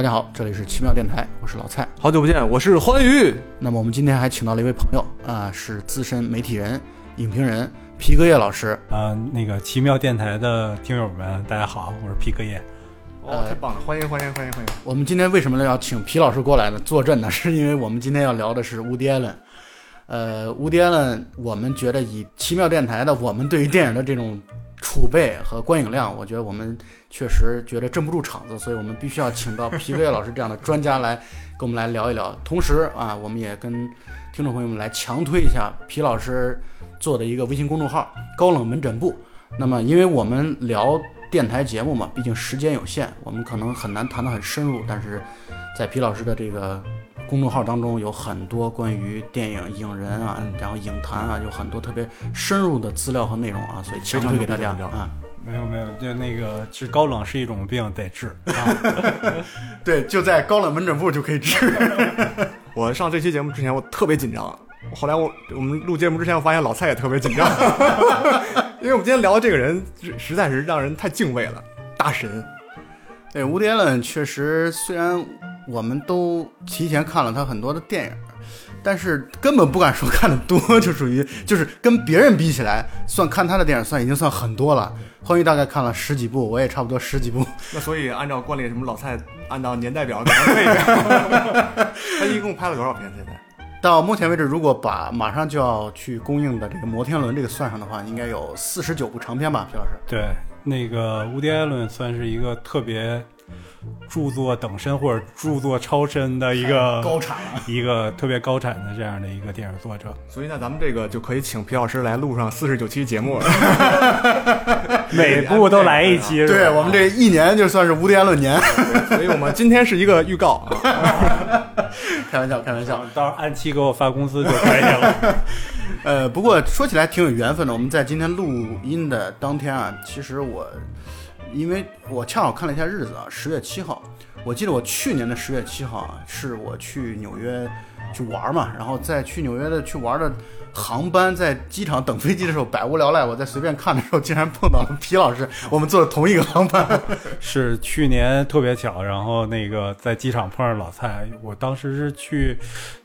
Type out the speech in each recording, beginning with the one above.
大家好，这里是奇妙电台，我是老蔡。好久不见，我是欢愉。那么我们今天还请到了一位朋友啊，是资深媒体人、影评人皮革叶老师。啊、那个奇妙电台的听友们，大家好，我是皮革叶。哦，太棒了！欢迎欢迎欢迎欢迎！我们今天为什么要请皮老师过来呢？坐镇呢？是因为我们今天要聊的是乌迪艾伦。呃，乌迪艾伦，我们觉得以奇妙电台的我们对于电影的这种储备和观影量，我觉得我们确实觉得镇不住场子，所以我们必须要请到皮革叶老师这样的专家来 跟我们来聊一聊。同时啊，我们也跟听众朋友们来强推一下皮老师做的一个微信公众号“高冷门诊部”。那么，因为我们聊电台节目嘛，毕竟时间有限，我们可能很难谈得很深入。但是在皮老师的这个公众号当中，有很多关于电影、影人啊，然后影坛啊，有很多特别深入的资料和内容啊，所以强推给大家啊。没有没有，就那个 治高冷是一种病，得治。啊 对，就在高冷门诊部就可以治。我上这期节目之前，我特别紧张。后来我我们录节目之前，我发现老蔡也特别紧张，因为我们今天聊的这个人实在是让人太敬畏了，大神。对，乌迪艾伦确实，虽然我们都提前看了他很多的电影，但是根本不敢说看的多，就属于 就是跟别人比起来，算看他的电影算已经算很多了。欢愉大概看了十几部，我也差不多十几部。那所以按照惯例，什么老蔡按照年代表给他背一遍。他一共拍了多少片？现在？到目前为止，如果把马上就要去公映的这个《摩天轮》这个算上的话，应该有四十九部长片吧，皮老师。对，那个乌迪·艾伦算是一个特别著作等身或者著作超身的一个高产了。一个特别高产的这样的一个电影作者，所以呢咱们这个就可以请皮老师来录上四十九期节目了。每部都来一期，对我们这一年就算是乌迪艾伦年。所以我们今天是一个预告啊。开玩笑，开玩笑。到时候按期给我发工资就可以了。呃，不过说起来挺有缘分的。我们在今天录音的当天啊，其实我，因为我恰好看了一下日子啊，十月七号。我记得我去年的十月七号啊，是我去纽约去玩嘛，然后在去纽约的去玩的航班，在机场等飞机的时候，百无聊赖，我在随便看的时候，竟然碰到了皮老师，我们坐的同一个航班。是去年特别巧，然后那个在机场碰上老蔡，我当时是去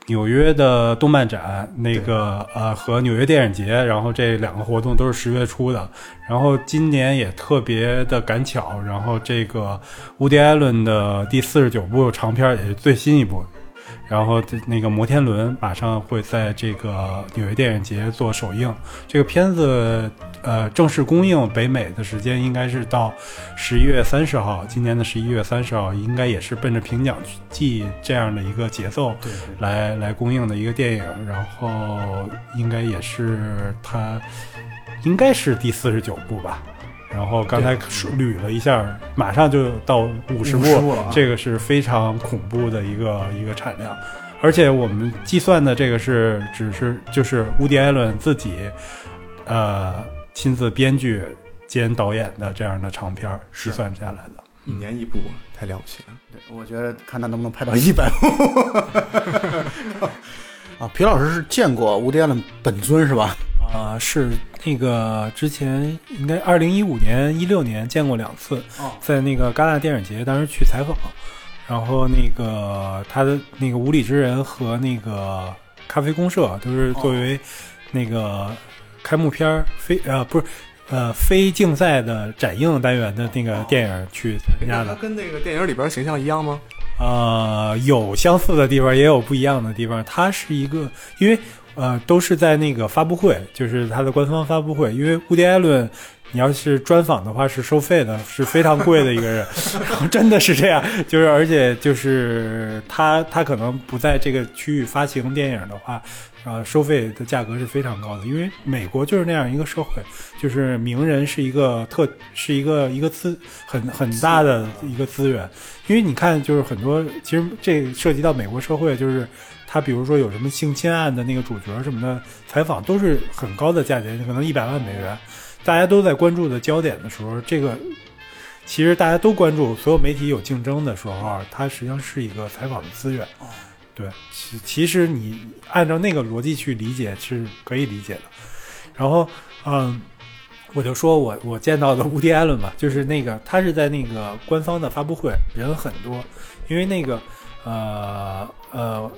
纽约的动漫展，那个呃和纽约电影节，然后这两个活动都是十月初的，然后今年也特别的赶巧，然后这个乌迪·艾伦的第四十九部长片也是最新一部。然后这那个摩天轮马上会在这个纽约电影节做首映，这个片子呃正式公映北美的时间应该是到十一月三十号，今年的十一月三十号应该也是奔着评奖季这样的一个节奏对来来公映的一个电影，然后应该也是它应该是第四十九部吧。然后刚才数捋了一下，马上就到五十50部部了啊，这个是非常恐怖的一个一个产量。而且我们计算的这个是只是就是乌迪·艾伦自己，呃，亲自编剧兼导演的这样的长片儿计算下来的。一年一部，太了不起了。对，我觉得看他能不能拍到一百部。啊，皮老师是见过乌迪艾伦本尊是吧？啊、是那个之前应该二零一五年、一六年见过两次，哦在那个戛纳电影节，当时去采访，然后那个他的那个《无理之人》和那个《咖啡公社》都是作为那个开幕片儿非呃不是呃非竞赛的展映单元的那个电影去参加他的。跟那个电影里边形象一样吗？呃，有相似的地方，也有不一样的地方。它是一个，因为呃，都是在那个发布会，就是他的官方发布会。因为乌迪·艾伦，你要是专访的话是收费的，是非常贵的一个人，然 后真的是这样，就是而且就是他他可能不在这个区域发行电影的话。呃，收费的价格是非常高的，因为美国就是那样一个社会，就是名人是一个特 是一个一个资很很大的一个资源，因为你看，就是很多，其实这涉及到美国社会，就是他比如说有什么性侵案的那个主角什么的采访，都是很高的价钱，可能一百万美元，大家都在关注的焦点的时候，这个其实大家都关注，所有媒体有竞争的时候，它实际上是一个采访的资源。对，其其实你按照那个逻辑去理解是可以理解的。然后，嗯，我就说我我见到的乌迪·艾伦吧，就是那个他是在那个官方的发布会，人很多，因为那个呃呃，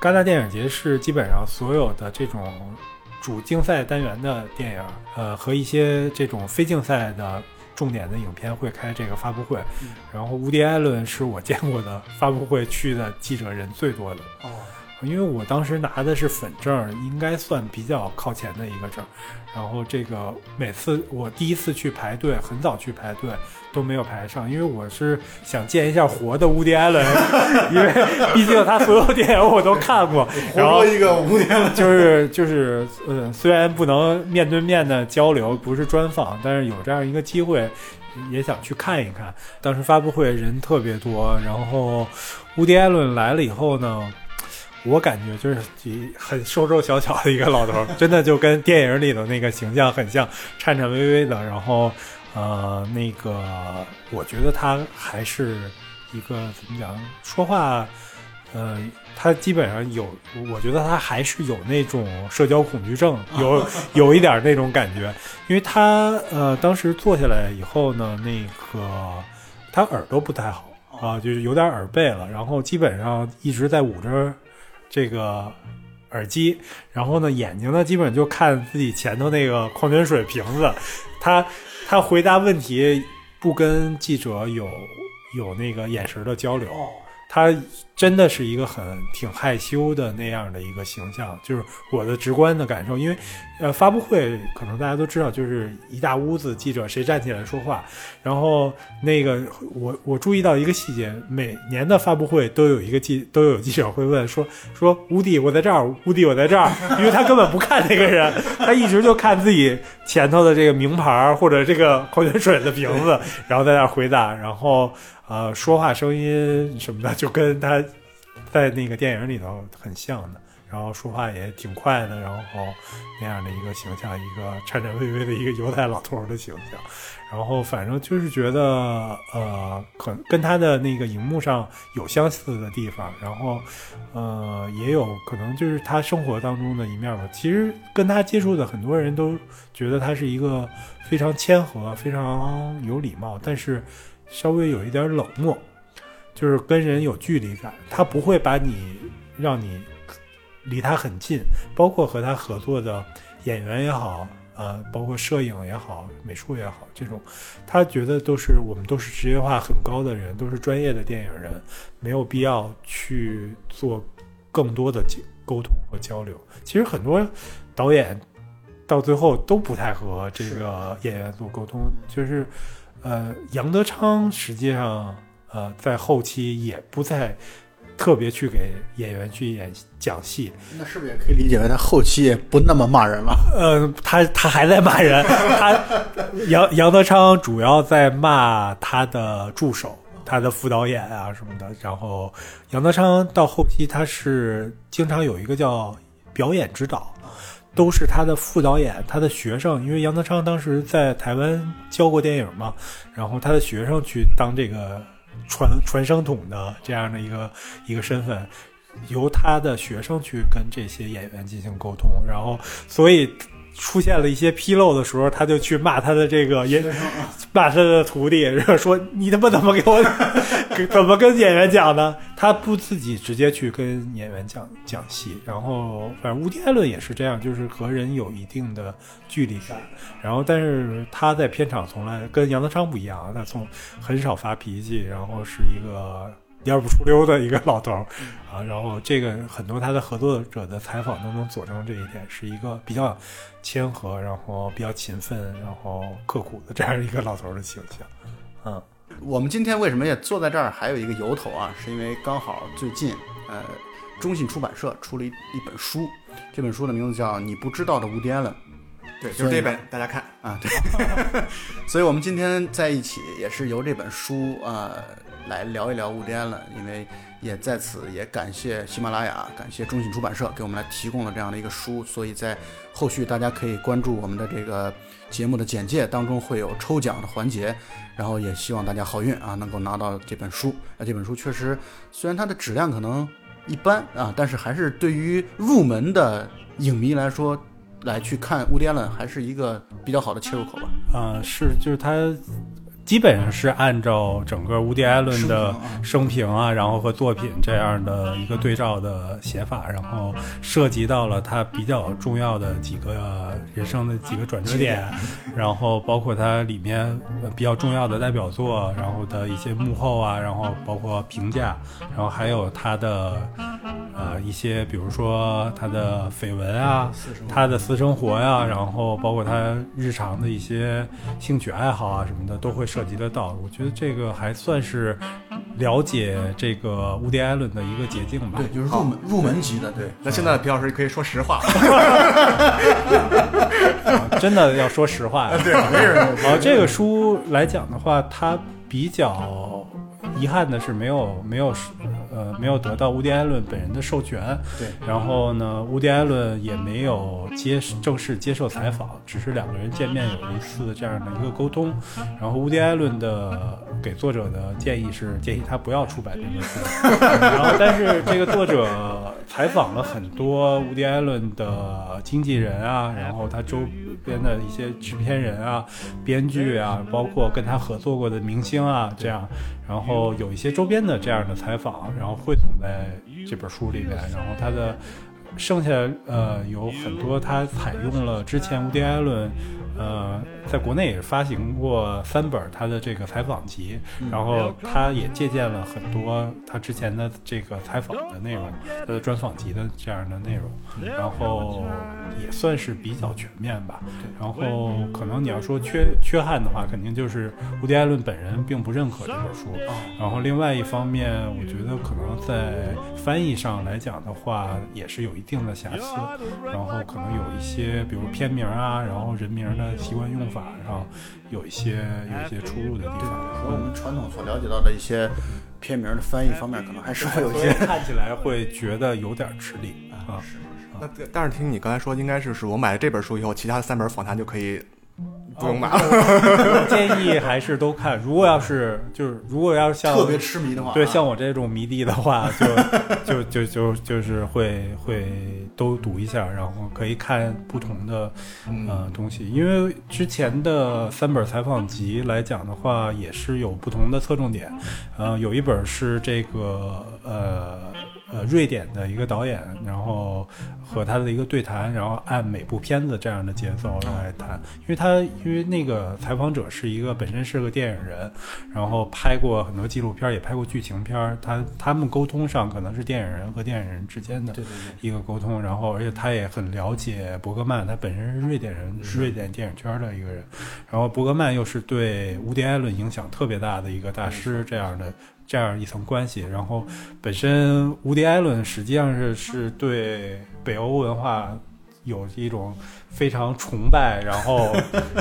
戛纳电影节是基本上所有的这种主竞赛单元的电影，呃和一些这种非竞赛的重点的影片会开这个发布会。嗯然后乌迪艾伦是我见过的发布会去的记者人最多的。哦，因为我当时拿的是粉证，应该算比较靠前的一个证。然后这个每次我第一次去排队，很早去排队都没有排上，因为我是想见一下活的乌迪艾伦，因为毕竟他所有电影我都看过。然后一个乌迪·艾伦。就是就是呃，虽然不能面对面的交流，不是专访，但是有这样一个机会，也想去看一看。当时发布会人特别多，然后乌迪艾伦来了以后呢，我感觉就是一很瘦瘦小小的一个老头儿，真的就跟电影里的那个形象很像，颤颤巍巍的。然后呃，那个我觉得他还是一个怎么讲，说话。呃，他基本上有，我觉得他还是有那种社交恐惧症，有有一点那种感觉，因为他呃当时坐下来以后呢，那个他耳朵不太好啊，就是有点耳背了，然后基本上一直在捂着这个耳机，然后呢眼睛呢基本就看自己前头那个矿泉水瓶子，他他回答问题不跟记者有有那个眼神的交流。他真的是一个很挺害羞的那样的一个形象，就是我的直观的感受。因为，呃，发布会可能大家都知道，就是一大屋子记者，谁站起来说话，然后那个我我注意到一个细节，每年的发布会都有一个记都有记者会问说说乌迪我在这儿，乌迪我在这儿，因为他根本不看那个人，他一直就看自己前头的这个名牌或者这个矿泉水的瓶子，然后在那儿回答，然后。呃，说话声音什么的，就跟他在那个电影里头很像的，然后说话也挺快的，然后那样的一个形象，一个颤颤巍巍的一个犹太老头的形象，然后反正就是觉得呃，可跟他的那个荧幕上有相似的地方，然后呃，也有可能就是他生活当中的一面吧。其实跟他接触的很多人都觉得他是一个非常谦和、非常有礼貌，但是。稍微有一点冷漠，就是跟人有距离感。他不会把你让你离他很近，包括和他合作的演员也好，呃，包括摄影也好、美术也好，这种他觉得都是我们都是职业化很高的人，都是专业的电影人，没有必要去做更多的沟通和交流。其实很多导演到最后都不太和这个演员做沟通，就是。呃，杨德昌实际上，呃，在后期也不再特别去给演员去演讲戏。那是不是也可以理解为他后期也不那么骂人了？呃，他他还在骂人。他杨杨德昌主要在骂他的助手、他的副导演啊什么的。然后杨德昌到后期，他是经常有一个叫表演指导。都是他的副导演，他的学生，因为杨德昌当时在台湾教过电影嘛，然后他的学生去当这个传传声筒的这样的一个一个身份，由他的学生去跟这些演员进行沟通，然后所以。出现了一些纰漏的时候，他就去骂他的这个演，骂他的徒弟，然 后说：“你他妈怎么给我，怎么跟演员讲呢？”他不自己直接去跟演员讲讲戏，然后反正乌迪艾伦也是这样，就是和人有一定的距离感。然后，但是他在片场从来跟杨德昌不一样，他从很少发脾气，然后是一个。蔫不出溜的一个老头儿啊，然后这个很多他的合作者的采访都能佐证这一点，是一个比较谦和，然后比较勤奋，然后刻苦的这样一个老头儿的形象。嗯，我们今天为什么也坐在这儿，还有一个由头啊，是因为刚好最近，呃，中信出版社出了一一本书，这本书的名字叫《你不知道的吴迪艾伦》。对，就是这本，大家看啊，对。所以我们今天在一起，也是由这本书啊。来聊一聊乌迪安了，因为也在此也感谢喜马拉雅，感谢中信出版社给我们来提供了这样的一个书，所以在后续大家可以关注我们的这个节目的简介当中会有抽奖的环节，然后也希望大家好运啊，能够拿到这本书。那这本书确实虽然它的质量可能一般啊，但是还是对于入门的影迷来说，来去看乌迪安了还是一个比较好的切入口吧。啊，是，就是它。基本上是按照整个乌迪·艾伦的生平啊然后和作品这样的一个对照的写法，然后涉及到了他比较重要的几个人生的几个转折点，然后包括他里面呃比较重要的代表作，然后的一些幕后啊，然后包括评价，然后还有他的呃一些，比如说他的绯闻啊，他的私生活呀、然后包括他日常的一些兴趣爱好啊什么的，都会涉及得到。我觉得这个还算是了解这个乌迪·艾伦的一个捷径吧。对，就是入门入门级的，对。那现在皮老师可以说实话，啊 真的要说实话呀。对，没人啊，这个书来讲的话，它比较遗憾的是没有没有呃没有得到乌迪·艾伦本人的授权。对，然后呢，乌迪·艾伦也没有接正式接受采访，只是两个人见面有一次这样的一个沟通。然后乌迪·艾伦的给作者的建议是建议他不要出版这本书。然后，但是这个作者采访了很多乌迪·艾伦的经纪人啊，然后他周边的一些制片人啊、编剧啊，包括跟他合作过的明星啊，这样，然后有一些周边的这样的采访，然后然后汇总在这本书里面，然后它的。剩下呃有很多它采用了之前乌迪·艾伦，呃，在国内也发行过三本他的这个采访集，然后他也借鉴了很多他之前的这个采访的内容，他的专访集的这样的内容，然后也算是比较全面吧。然后可能你要说缺缺憾的话，肯定就是乌迪·艾伦本人并不认可这本书。然后另外一方面，我觉得可能在翻译上来讲的话，也是有一定的瑕疵。然后可能有一些，比如片名啊，然后人名的习惯用法上有一些有一些出入的地方。和我们传统所了解到的一些片名的翻译方面，可能还是会有一些。看起来会觉得有点吃力啊。那但是听你刚才说，应该是是我买了这本书以后，其他的三本访谈就可以不用买了。我建议还是都看。如果要是就是如果要是像特别痴迷的话，对，啊像我这种迷弟的话，就就就就就是会会都读一下，然后可以看不同的呃东西。因为之前的三本采访集来讲的话，也是有不同的侧重点。呃，有一本是这个呃呃瑞典的一个导演，然后和他的一个对谈，然后按每部片子这样的节奏来谈。因为他因为那个采访者是一个本身是个电影人，然后拍过很多纪录片，也拍过剧情片。他他们沟通上可能是电影人和电影人之间的一个沟通，然后而且他也很了解伯格曼，他本身是瑞典人，瑞典电影圈的一个人。然后伯格曼又是对乌迪·艾伦影响特别大的一个大师，这样的这样一层关系。然后本身无敌·艾伦实际上是是对北欧文化有一种非常崇拜，然后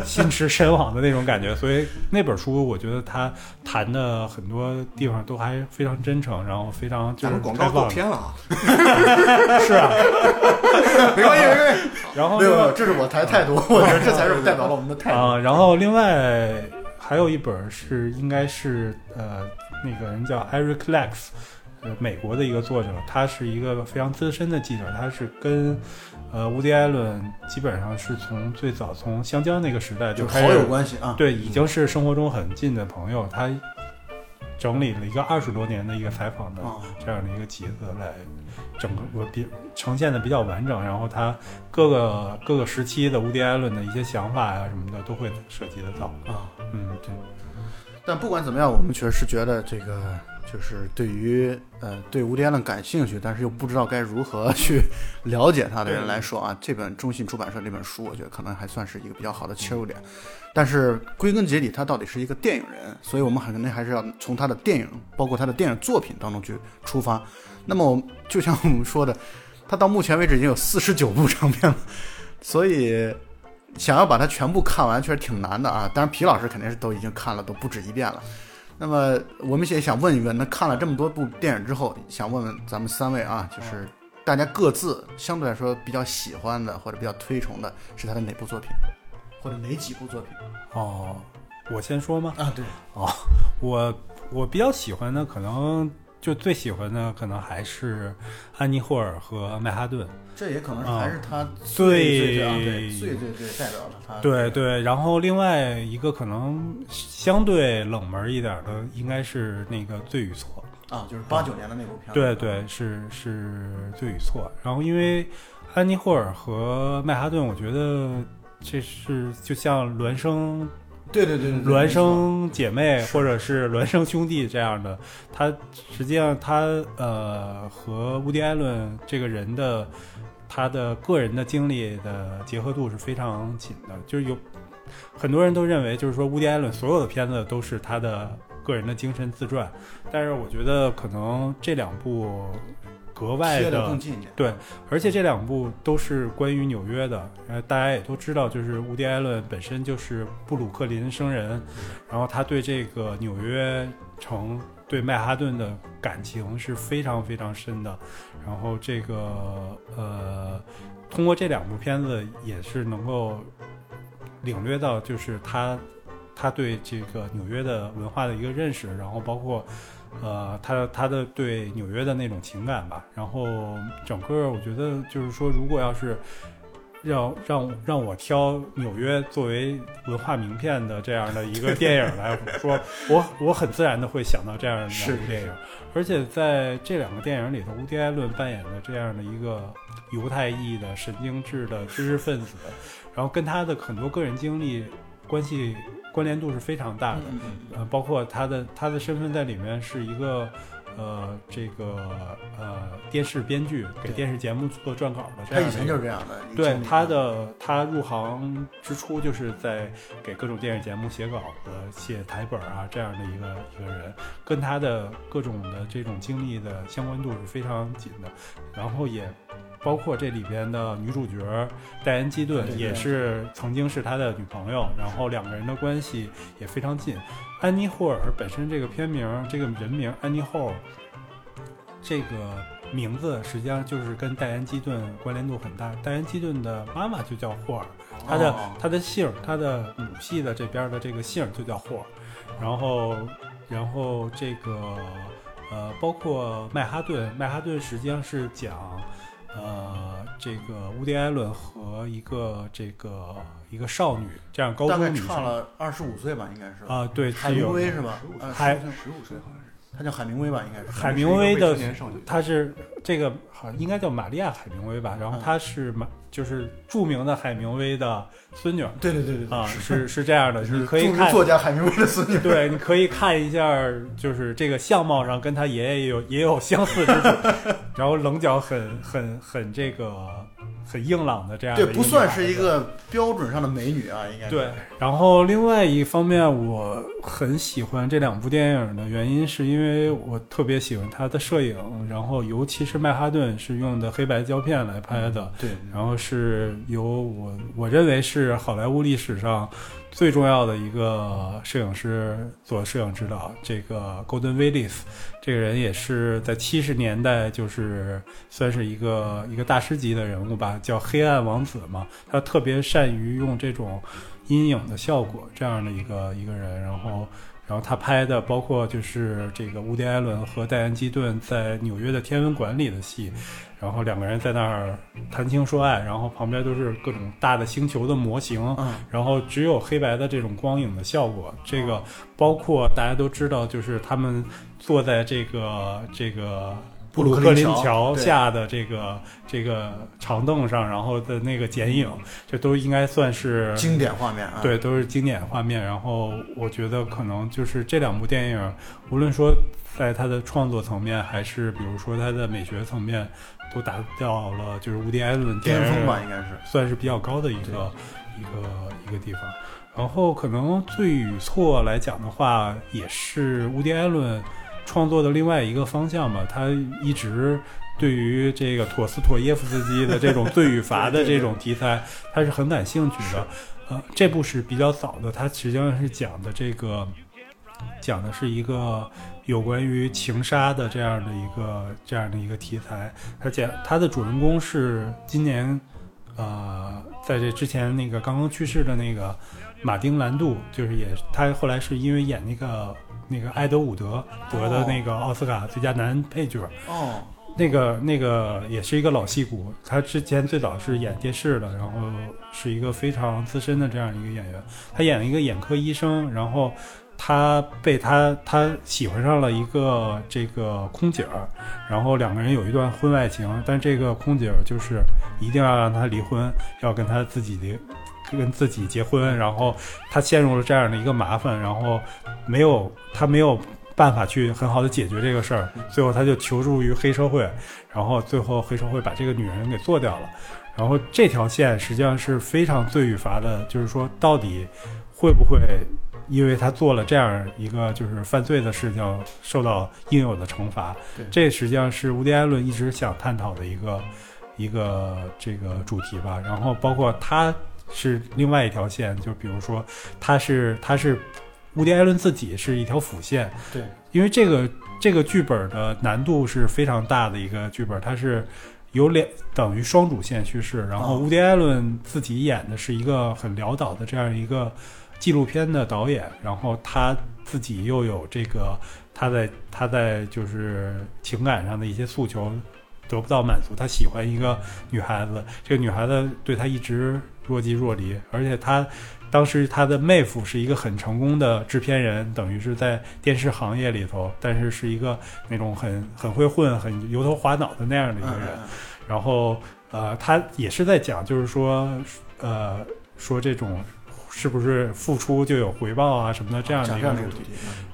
心驰神往的那种感觉。所以那本书，我觉得他谈的很多地方都还非常真诚，然后非常就是广告够偏了啊，是啊。没关系，没关系。然后没有没有，这是我台态度，我觉得这才是代表了我们的态度。啊，然后另外还有一本是应该是呃那个人叫 Eric Lex，呃美国的一个作者，他是一个非常资深的记者，他是跟呃乌迪艾伦基本上是从最早从香蕉那个时代就开始就好友关系啊，对，已经是生活中很近的朋友，他整理了一个二十多年的一个采访的啊这样的一个集子来整个我比呈现的比较完整，然后他各个各个时期的乌迪艾伦的一些想法呀、什么的都会涉及得到。啊。嗯，对，但不管怎么样，我们确实觉得这个就是对于呃对无敌艾伦感兴趣，但是又不知道该如何去了解他的人来说啊，这本中信出版社这本书，我觉得可能还算是一个比较好的切入点。但是归根结底，他到底是一个电影人，所以我们肯定还是要从他的电影，包括他的电影作品当中去出发。那么就像我们说的，他到目前为止已经有四十九部 长片了，所以想要把它全部看完，确实挺难的啊。当然，皮老师肯定是都已经看了，都不止一遍了。那么我们也想问一问，那看了这么多部电影之后，想问问咱们三位啊，就是大家各自相对来说比较喜欢的或者比较推崇的是他的哪部作品，或者哪几部作品哦，我先说吗？啊？对，哦我我比较喜欢的可能就最喜欢的可能还是安妮霍尔和曼哈顿。这也可能还是他最最最啊最最最代表了他。对对，然后另外一个可能相对冷门一点的，应该是那个《罪与错》。啊，就是八九年的那部片。对对，是是罪与错。然后因为安妮霍尔和曼哈顿，我觉得这是就像孪生对对对对，孪生姐妹或者是。孪生兄弟这样的，他实际上他呃和乌迪艾伦这个人的他的个人的经历的结合度是非常紧的，就是有很多人都认为就是说乌迪艾伦所有的片子都是他的个人的精神自传，但是我觉得可能这两部格外的更近一点。对，而且这两部都是关于纽约的，呃，大家也都知道，就是伍迪·艾伦本身就是布鲁克林生人，然后他对这个纽约城、对曼哈顿的感情是非常非常深的，然后这个呃，通过这两部片子也是能够领略到，就是他他对这个纽约的文化的一个认识，然后包括。呃，他他的对纽约的那种情感吧，然后整个我觉得就是说，如果要是让让让我挑纽约作为文化名片的这样的一个电影来说，我 我很自然的会想到这样的是两部电影，而且在这两个电影里头，乌迪艾伦扮演的这样的一个犹太裔的神经质的知识分子，然后跟他的很多个人经历关系关联度是非常大的。呃，包括他的他的身份在里面是一个呃这个呃电视编剧，给电视节目做撰稿的这他以前就是这样的。对他的他入行之初就是在给各种电视节目写稿子、写台本啊这样的一个一个人，跟他的各种的这种经历的相关度是非常紧的，然后也。包括这里边的女主角戴恩·基顿也是曾经是他的女朋友，然后两个人的关系也非常近。安妮·霍尔本身这个片名，这个人名安妮·霍尔，这个名字实际上就是跟戴恩·基顿关联度很大。戴恩·基顿的妈妈就叫霍尔，她的、哦她的姓，她的母系的这边的这个姓就叫霍尔。然后，然后这个呃，包括曼哈顿，曼哈顿实际上是讲。呃，这个乌迪·艾伦和一个这个一个少女，这样高大概中女生差了二十五岁吧，应该是啊、对，海明威是吧？呃海是十五岁好像是。他叫海明威吧，应该是。海明威的是一个未成年少女，她是这个好像应该叫玛利亚·海明威吧，然后嗯她是马就是著名的海明威的孙女儿对对对对对啊，是是这样的，是你可以看作家海明威的孙女。对，你可以看一下，就是这个相貌上跟他爷爷有也有相似之处，然后棱角很很很这个很硬朗的这样的对，不算是一个标准上的美女啊，应该对，然后另外一方面，我很喜欢这两部电影的原因，是因为我特别喜欢它的摄影，然后尤其是曼哈顿是用的黑白胶片来拍的，对，然后是由我我认为是好莱坞历史上最重要的一个摄影师做摄影指导，这个 Golden Willis 这个人也是在七十年代就是算是一个一个大师级的人物吧，叫黑暗王子嘛，他特别善于用这种阴影的效果这样的一个一个人，然后。然后他拍的包括就是这个乌迪·艾伦和戴安·基顿在纽约的天文馆里的戏，然后两个人在那儿谈情说爱，然后旁边都是各种大的星球的模型，嗯，然后只有黑白的这种光影的效果。这个包括大家都知道，就是他们坐在这个这个布鲁克林桥下的这个这个长凳上，然后的那个剪影，这都应该算是经典画面啊。对，都是经典画面。然后我觉得可能就是这两部电影，无论说在它的创作层面，还是比如说它的美学层面，都达到了就是无敌艾伦巅峰吧，应该是。算是比较高的一个一个一个地方。然后可能罪与错来讲的话，也是乌迪·艾伦创作的另外一个方向吧。他一直对于这个陀思妥耶夫斯基的这种罪与罚的 这种题材，他是很感兴趣的。呃，这部是比较早的，它实际上是讲的这个，讲的是一个有关于情杀的这样的一个这样的一个题材。它讲它的主人公是今年，呃，在这之前那个刚刚去世的那个马丁兰度，就是也他后来是因为演那个那个埃德伍德得的那个奥斯卡最佳男配角，哦，那个那个也是一个老戏骨，他之前最早是演电视的，然后是一个非常资深的这样一个演员。他演了一个眼科医生，然后他被他他喜欢上了一个这个空姐儿，然后两个人有一段婚外情，但这个空姐儿就是一定要让他离婚，要跟他自己离。跟自己结婚，然后他陷入了这样的一个麻烦，然后没有他没有办法去很好的解决这个事儿，最后他就求助于黑社会，然后最后黑社会把这个女人给做掉了，然后这条线实际上是非常罪与罚的，就是说到底会不会因为他做了这样一个就是犯罪的事情受到应有的惩罚对？这实际上是乌迪埃伦一直想探讨的一个一个这个主题吧，然后包括他是另外一条线，就比如说他是他是。乌迪·艾伦自己是一条辅线，对，因为这个这个剧本的难度是非常大的一个剧本，它是有两等于双主线叙事，然后哦乌迪·艾伦自己演的是一个很潦倒的这样一个纪录片的导演，然后他自己又有这个他在他在就是情感上的一些诉求得不到满足，他喜欢一个女孩子，这个女孩子对他一直若即若离，而且他当时他的妹夫是一个很成功的制片人，等于是在电视行业里头，但是是一个那种很很会混、很油头滑脑的那样的一个人。嗯然后呃，他也是在讲，就是说呃，说这种是不是付出就有回报啊什么的这样的一个主题。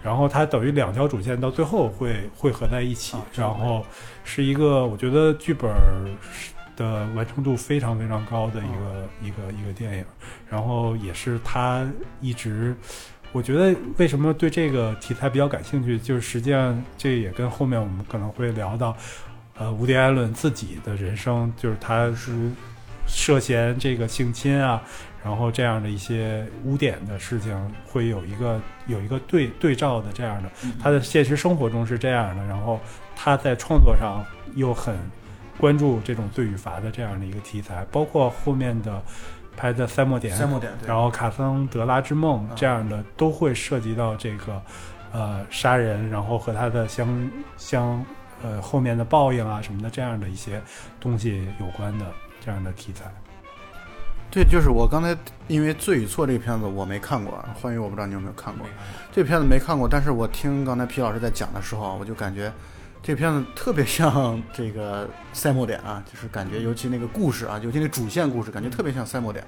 然后它等于两条主线到最后会汇合在一起啊，然后是一个我觉得剧本的完成度非常非常高的一个、一个一个电影，然后也是他一直。我觉得为什么对这个题材比较感兴趣，就是实际上这也跟后面我们可能会聊到，呃，伍迪·艾伦自己的人生，就是他是涉嫌这个性侵啊，然后这样的一些污点的事情，会有一个有一个对对照的这样的，他的现实生活中是这样的，然后他在创作上又很关注这种罪与罚的这样的一个题材，包括后面的拍的《三墨点》，三幕点，然后《卡桑德拉之梦》这样的都会涉及到这个呃杀人，然后和他的相相呃后面的报应啊什么的这样的一些东西有关的这样的题材。对，就是我刚才因为《罪与错》这个片子我没看过，欢愉我不知道你有没有看过，这个片子没看过，但是我听刚才皮老师在讲的时候，我就感觉这个片子特别像这个赛末点啊，就是感觉尤其那个故事啊，尤其那主线故事，感觉特别像赛末点。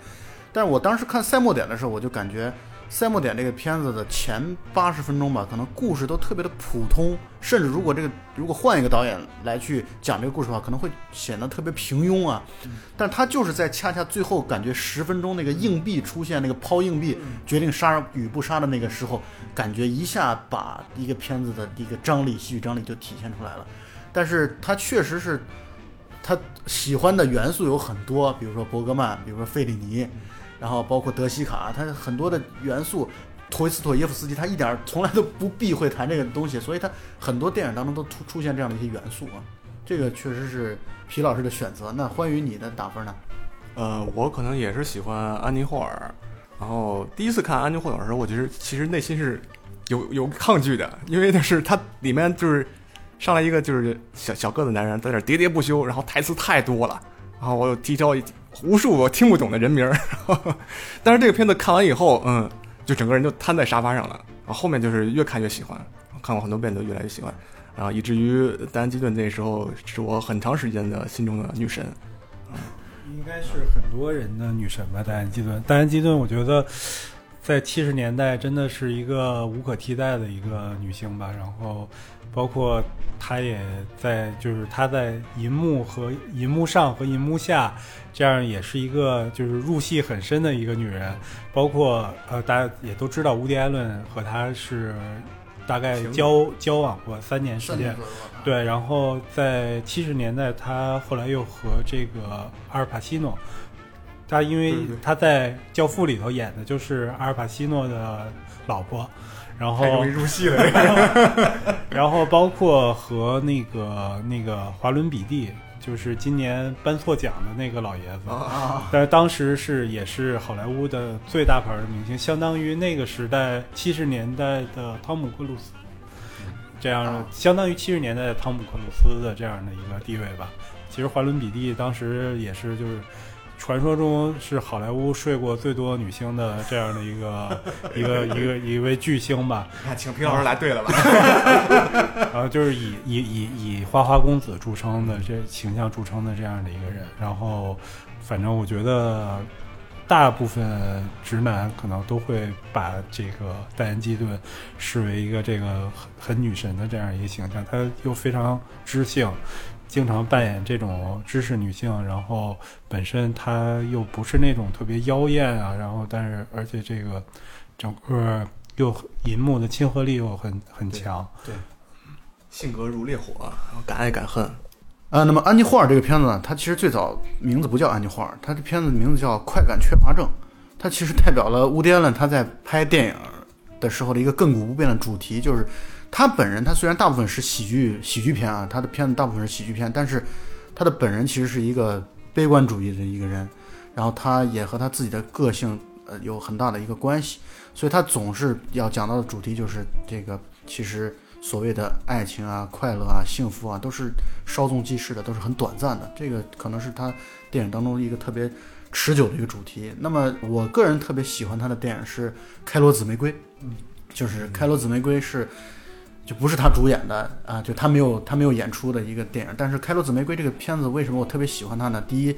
但是我当时看赛末点的时候，我就感觉赛末点这个片子的前八十分钟吧，可能故事都特别的普通，甚至如果这个如果换一个导演来去讲这个故事的话，可能会显得特别平庸啊。但他就是在恰恰最后感觉十分钟那个硬币出现，那个抛硬币决定杀与不杀的那个时候，感觉一下把一个片子的一个张力、戏剧张力就体现出来了。但是他确实是他喜欢的元素有很多，比如说伯格曼，比如说费里尼，然后包括德西卡，他很多的元素。托伊斯托耶夫斯基他一点从来都不避讳谈这个东西，所以他很多电影当中都出出现这样的一些元素啊。这个确实是皮老师的选择。那关于你的打分呢？呃，我可能也是喜欢安妮霍尔。然后第一次看安妮霍尔的时候，我觉得其实内心是有有抗拒的，因为那是他里面就是上来一个就是小小个子男人在那喋喋不休，然后台词太多了，然后我又提交一无数我听不懂的人名儿。但是这个片子看完以后，嗯，就整个人就瘫在沙发上了。然后后面就是越看越喜欢，看过很多遍都越来越喜欢，然后以至于戴安基顿那时候是我很长时间的心中的女神。应该是很多人的女神吧，戴安基顿。戴安基顿，我觉得在七十年代真的是一个无可替代的一个女星吧。然后，包括她也在，就是她在银幕和银幕上和银幕下，这样也是一个就是入戏很深的一个女人。包括呃，大家也都知道，乌迪·艾伦和她是大概交交往过三年时间。对，然后在七十年代，他后来又和这个阿尔帕西诺，他因为他在《教父》里头演的就是阿尔帕西诺的老婆，然后太容易入戏了。然后包括和那个那个华伦比蒂，就是今年颁错奖的那个老爷子。啊，但是当时是也是好莱坞的最大牌的明星，相当于那个时代七十年代的汤姆克鲁斯，这样相当于七十年代的汤姆克鲁斯的这样的一个地位吧。其实华伦比蒂当时也是就是。传说中是好莱坞睡过最多女星的这样的一个 一个一个一位巨星吧，请皮老师来对了吧？然 后就是以以以以花花公子著称的这形象著称的这样的一个人，然后反正我觉得大部分直男可能都会把这个戴安基顿视为一个这个很很女神的这样一个形象，她又非常知性。经常扮演这种知识女性，然后本身她又不是那种特别妖艳啊，然后但是而且这个整个又银幕的亲和力又很很强，对性格如烈火，然后敢爱敢恨。啊，那么安妮霍尔这个片子呢，它其实最早名字不叫安妮霍尔，它的片子名字叫《快感缺乏症》，它其实代表了乌迪安伦他在拍电影的时候的一个亘古不变的主题，就是他本人他虽然大部分是喜剧喜剧片啊，他的片子大部分是喜剧片，但是他的本人其实是一个悲观主义的一个人，然后他也和他自己的个性呃有很大的一个关系，所以他总是要讲到的主题就是这个其实所谓的爱情啊、快乐啊、幸福啊，都是稍纵即逝的，都是很短暂的。这个可能是他电影当中一个特别持久的一个主题。那么我个人特别喜欢他的电影是《开罗紫玫瑰》，嗯，就是《开罗紫玫瑰》是。就不是他主演的啊，就他没有他没有演出的一个电影。但是《开罗紫玫瑰》这个片子为什么我特别喜欢它呢？第一，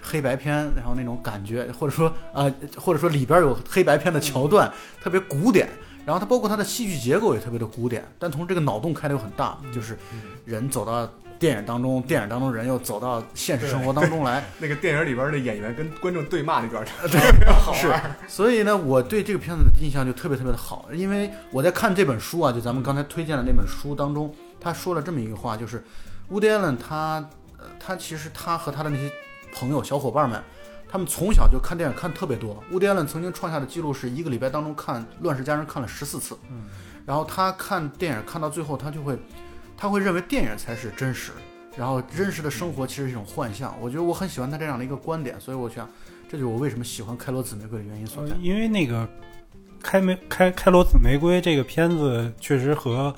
黑白片，然后那种感觉，或者说啊、或者说里边有黑白片的桥段，特别古典。然后它包括它的戏剧结构也特别的古典，但同时这个脑洞开的又很大，就是人走到电影当中，电影当中人又走到现实生活当中来，那个电影里边的演员跟观众对骂那段，特 别好是，所以呢，我对这个片子的印象就特别特别的好，因为我在看这本书啊，就咱们刚才推荐的那本书当中，他说了这么一个话，就是乌迪艾伦他，呃，他其实他和他的那些朋友小伙伴们，他们从小就看电影看特别多。乌迪艾伦曾经创下的记录是一个礼拜当中看《乱世佳人》看了十四次，嗯，然后他看电影看到最后，他就会，他会认为电影才是真实，然后真实的生活其实是一种幻象。我觉得我很喜欢他这样的一个观点，所以我想，这就是我为什么喜欢《开罗紫玫瑰》的原因所在。因为那个开玫开开罗紫玫瑰这个片子确实和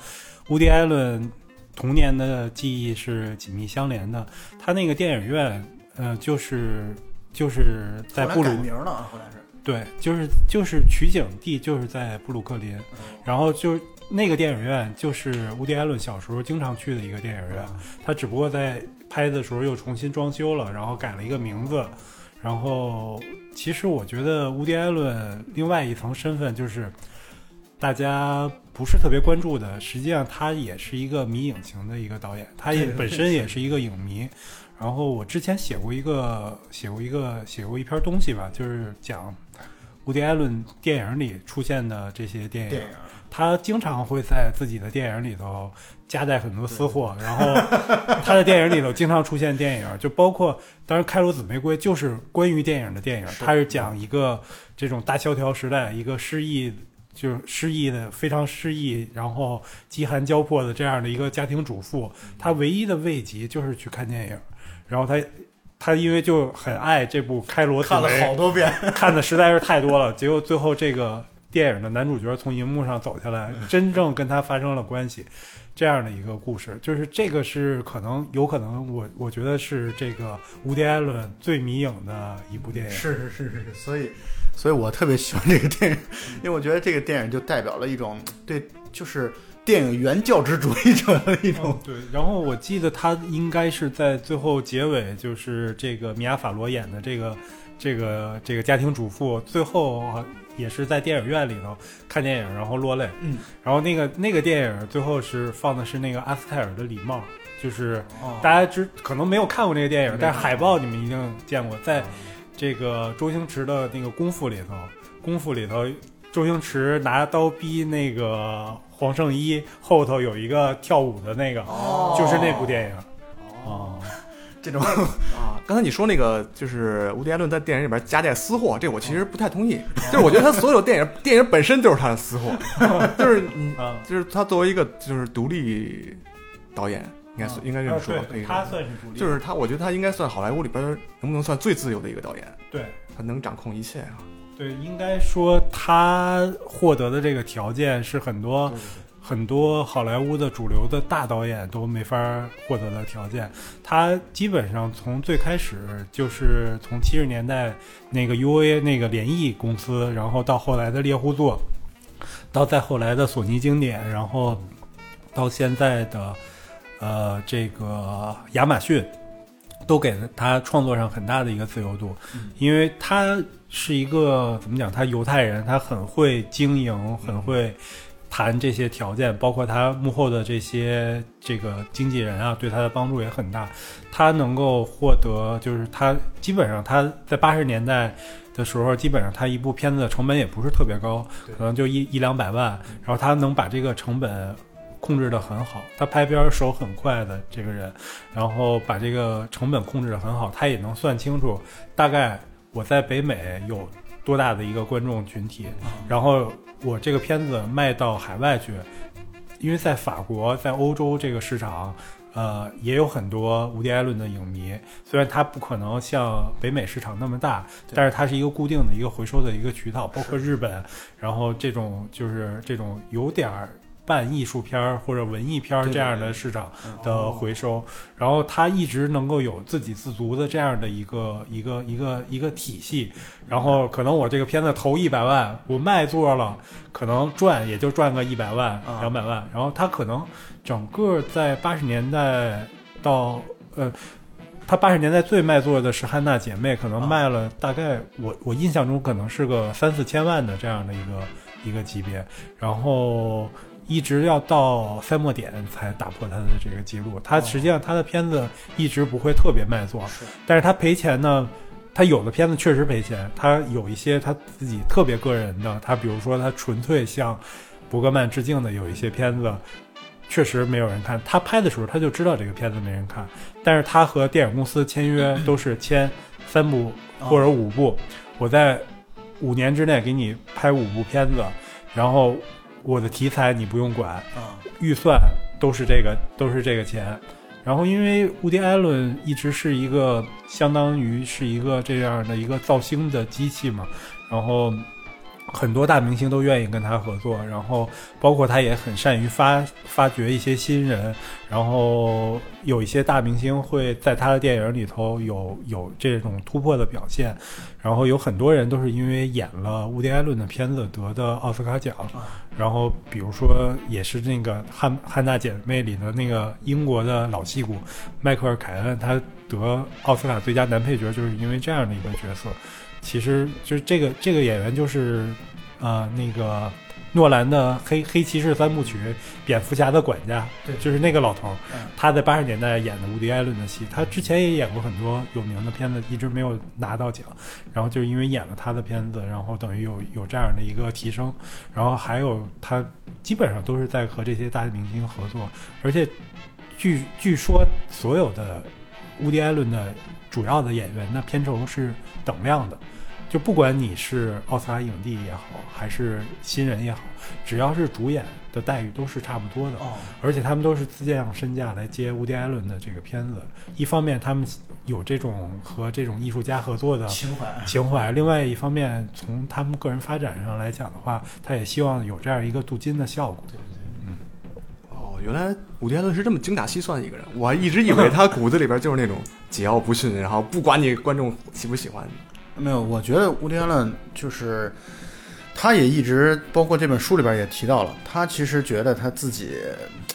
乌迪艾伦童年的记忆是紧密相连的。他那个电影院，呃，就是就是在布鲁名了啊，后来是。对，就是就是取景地就是在布鲁克林，然后就那个电影院就是乌迪艾伦小时候经常去的一个电影院，他只不过在拍的时候又重新装修了，然后改了一个名字。然后其实我觉得乌迪艾伦另外一层身份就是大家不是特别关注的，实际上他也是一个迷影型的一个导演，他也本身也是一个影迷。然后我之前写过一个写过一个写过一篇东西吧，就是讲乌迪·艾伦电影里出现的这些，电影他经常会在自己的电影里头夹带很多私货，然后他的电影里头经常出现电影，就包括当然《开罗紫玫瑰》就是关于电影的电影，是。它是讲一个这种大萧条时代一个失意。就是失意的，非常失意，然后饥寒交迫的这样的一个家庭主妇，她唯一的慰藉就是去看电影，然后她，她因为就很爱这部《开罗紫看了》，好多遍，看的实在是太多了，结果最后这个电影的男主角从荧幕上走下来，真正跟他发生了关系，这样的一个故事，就是这个是可能有可能我我觉得是这个无迪·艾伦最迷影的一部电影。是是是是是，所以，所以我特别喜欢这个电影，因为我觉得这个电影就代表了一种对，就是电影原教旨主义者的一种，对，然后我记得他应该是在最后结尾，就是这个米娅·法罗演的这个这个这个家庭主妇，最后啊也是在电影院里头看电影，然后落泪。嗯，然后那个那个电影最后是放的是那个阿斯泰尔的礼帽，就是哦。大家知可能没有看过那个电影，但是海报你们一定见过，在这个周星驰的那个功夫里头，功夫里头，周星驰拿刀逼那个黄圣依，后头有一个跳舞的那个，哦。就是那部电影。哦，这种啊，刚才你说那个就是无迪·艾伦在电影里边夹带私货，这我其实不太同意。就是我觉得他所有电影 电影本身就是他的私货，就是你啊，就是他作为一个就是独立导演，应该算应该这么说。他算是独立，就是他，我觉得他应该算好莱坞里边能不能算最自由的一个导演，对。他能掌控一切啊。对，应该说他获得的这个条件是很多很多好莱坞的主流的大导演都没法获得的条件。他基本上从最开始就是从七十年代那个 UA 那个联艺公司，然后到后来的猎户座，到再后来的索尼经典，然后到现在的呃这个亚马逊，都给了他创作上很大的一个自由度，因为他是一个怎么讲？他犹太人，他很会经营，很会谈这些条件，包括他幕后的这些这个经纪人啊，对他的帮助也很大。他能够获得，就是他基本上他在八十年代的时候，基本上他一部片子的成本也不是特别高，可能就一一两百万，然后他能把这个成本。控制得很好，他拍片儿手很快的这个人，然后把这个成本控制得很好，他也能算清楚大概我在北美有多大的一个观众群体，然后我这个片子卖到海外去，因为在法国、在欧洲这个市场，呃，也有很多无敌·艾伦的影迷。虽然它不可能像北美市场那么大，但是它是一个固定的一个回收的一个渠道，包括日本，然后这种就是这种有点儿。半艺术片儿或者文艺片儿这样的市场嗯的回收，然后它一直能够有自给自足的这样的一个一个一个一个体系，然后可能我这个片子投一百万，我卖座了，可能赚也就赚个一百万啊两百万，然后它可能整个在八十年代到呃。他八十年代最卖座的是《汉娜姐妹》，可能啊。卖了大概我我印象中可能是个三四千万的这样的一个一个级别，然后一直要到赛末点才打破他的这个记录。他实际上他的片子一直不会特别卖座，是但是他赔钱呢，他有的片子确实赔钱，他有一些他自己特别个人的，他比如说他纯粹向伯格曼致敬的有一些片子，确实没有人看。他拍的时候他就知道这个片子没人看，但是他和电影公司签约都是签三部或者五部，我在五年之内给你拍五部片子，然后我的题材你不用管，啊，预算都是这个都是这个钱。然后，因为乌迪·艾伦一直是一个相当于是一个这样的一个造星的机器嘛，然后很多大明星都愿意跟他合作，然后包括他也很善于发发掘一些新人，然后有一些大明星会在他的电影里头有有这种突破的表现，然后有很多人都是因为演了伍迪·艾伦的片子得的奥斯卡奖，然后比如说也是那个汉汉娜姐妹里的那个英国的老戏骨迈克尔·凯恩，他得奥斯卡最佳男配角就是因为这样的一个角色。其实就是这个这个演员就是呃那个诺兰的黑黑骑士三部曲蝙蝠侠的管家，对就是那个老头儿嗯，他在八十年代演的伍迪·艾伦的戏，他之前也演过很多有名的片子，一直没有拿到奖。然后就是因为演了他的片子，然后等于有有这样的一个提升，然后还有他基本上都是在和这些大明星合作，而且据据说所有的伍迪·艾伦的主要的演员那片酬是等量的，就不管你是奥斯卡影帝也好，还是新人也好，只要是主演的待遇都是差不多的。哦，而且他们都是自降身价来接伍迪·艾伦的这个片子。一方面，他们有这种和这种艺术家合作的情怀，情怀；另外一方面，从他们个人发展上来讲的话，他也希望有这样一个镀金的效果。哦，原来伍迪·艾伦是这么精打细算的一个人，我一直以为他骨子里边就是那种桀骜不驯，然后不管你观众喜不喜欢。没有，我觉得伍迪·艾伦就是，他也一直，包括这本书里边也提到了，他其实觉得他自己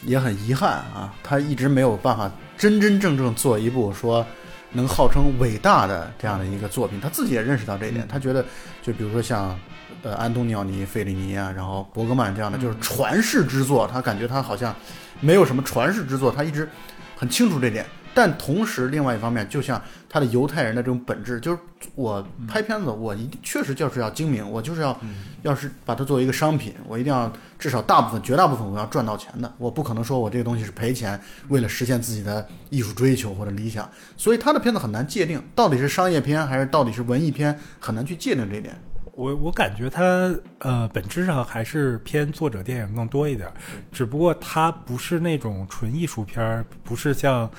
也很遗憾啊，他一直没有办法真真正正做一部说能号称伟大的这样的一个作品，他自己也认识到这一点，他觉得就比如说像。呃，安东尼奥尼、费里尼啊，然后伯格曼这样的，就是传世之作，他感觉他好像没有什么传世之作，他一直很清楚这点。但同时，另外一方面，就像他的犹太人的这种本质，就是我拍片子，我一定确实就是要精明，我就是要，要是把它作为一个商品，我一定要至少大部分、绝大部分我要赚到钱的，我不可能说我这个东西是赔钱，为了实现自己的艺术追求或者理想。所以他的片子很难界定到底是商业片还是到底是文艺片，很难去界定这一点。我我感觉他呃本质上还是偏作者电影更多一点，只不过他不是那种纯艺术片儿，不是像。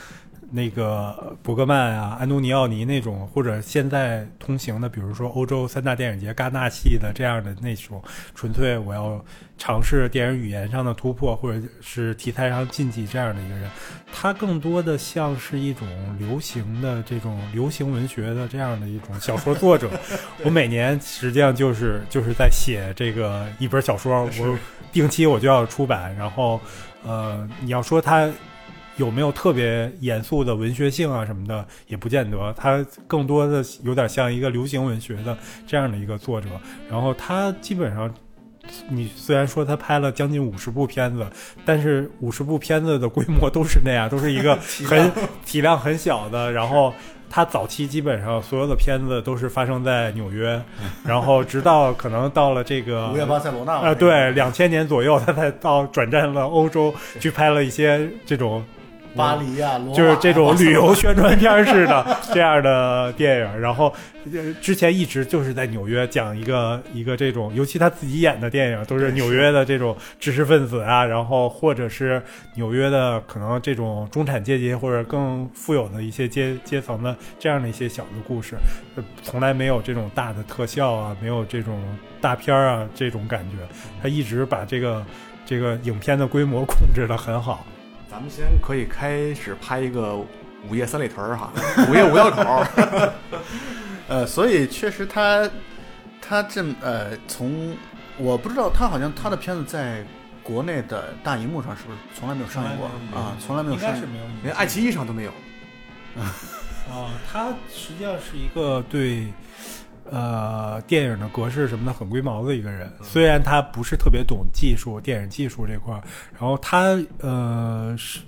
那个伯格曼啊，安东尼奥尼那种，或者现在通行的，比如说欧洲三大电影节戛纳系的这样的那种，纯粹我要尝试电影语言上的突破，或者是题材上禁忌这样的一个人，他更多的像是一种流行的这种流行文学的这样的一种小说作者。我每年实际上就是就是在写这个一本小说，我定期我就要出版，然后呃，你要说他。有没有特别严肃的文学性啊什么的，也不见得。他更多的有点像一个流行文学的这样的一个作者。然后他基本上，你虽然说他拍了将近五十部片子，但是五十部片子的规模都是那样，都是一个很 体量很小的。然后他早期基本上所有的片子都是发生在纽约，然后直到可能到了这个 五月巴塞罗那啊，对，两千年左右，他才到转战了欧洲，去拍了一些这种。巴黎呀，就是这种旅游宣传片似的这样的电影。然后之前一直就是在纽约讲一个一个这种，尤其他自己演的电影都是纽约的这种知识分子啊，然后或者是纽约的可能这种中产阶级或者更富有的一些阶阶层的这样的一些小的故事，从来没有这种大的特效啊，没有这种大片啊这种感觉。他一直把这个这个影片的规模控制的很好。咱们先可以开始拍一个午夜三里屯儿哈，午夜五道口。呃，所以确实他他这呃，从我不知道他好像他的片子在国内的大荧幕上是不是从来没有上映过啊？从来没有上映，连爱奇艺上都没有。啊，他实际上是一个对。呃，电影的格式什么的很龟毛的一个人，虽然他不是特别懂技术，电影技术这块儿，然后他呃是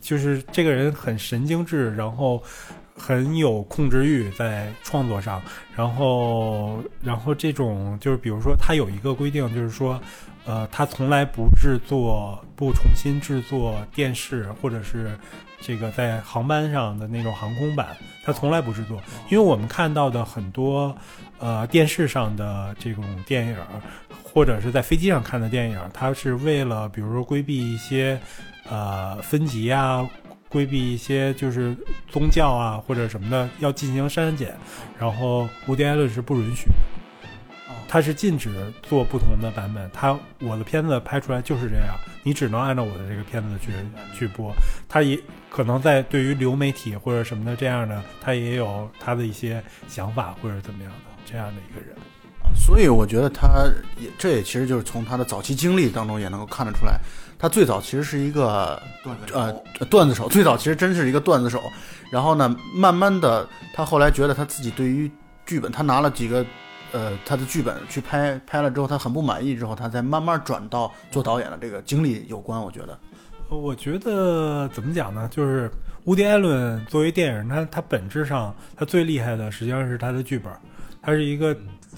就是这个人很神经质，然后很有控制欲在创作上，然后然后这种就是比如说他有一个规定，就是说呃他从来不制作不重新制作电视或者是。这个在航班上的那种航空版，它从来不制作，因为我们看到的很多，呃，电视上的这种电影，或者是在飞机上看的电影，它是为了，比如说规避一些，呃，分级啊，规避一些就是宗教啊或者什么的，要进行删减，然后无迪艾伦是不允许的。他是禁止做不同的版本，他我的片子拍出来就是这样，你只能按照我的这个片子去去播。他也可能在对于流媒体或者什么的这样的，他也有他的一些想法或者怎么样的这样的一个人。所以我觉得他也这也其实就是从他的早期经历当中也能够看得出来，他最早其实是一个段子呃段子手，最早其实真是一个段子手。然后呢，慢慢的他后来觉得他自己对于剧本，他拿了几个。呃，他的剧本去拍拍了之后，他很不满意，之后他才慢慢转到做导演的这个经历有关。我觉得，我觉得怎么讲呢？就是乌迪·艾伦作为电影，他他本质上他最厉害的实际上是他的剧本，他是一个。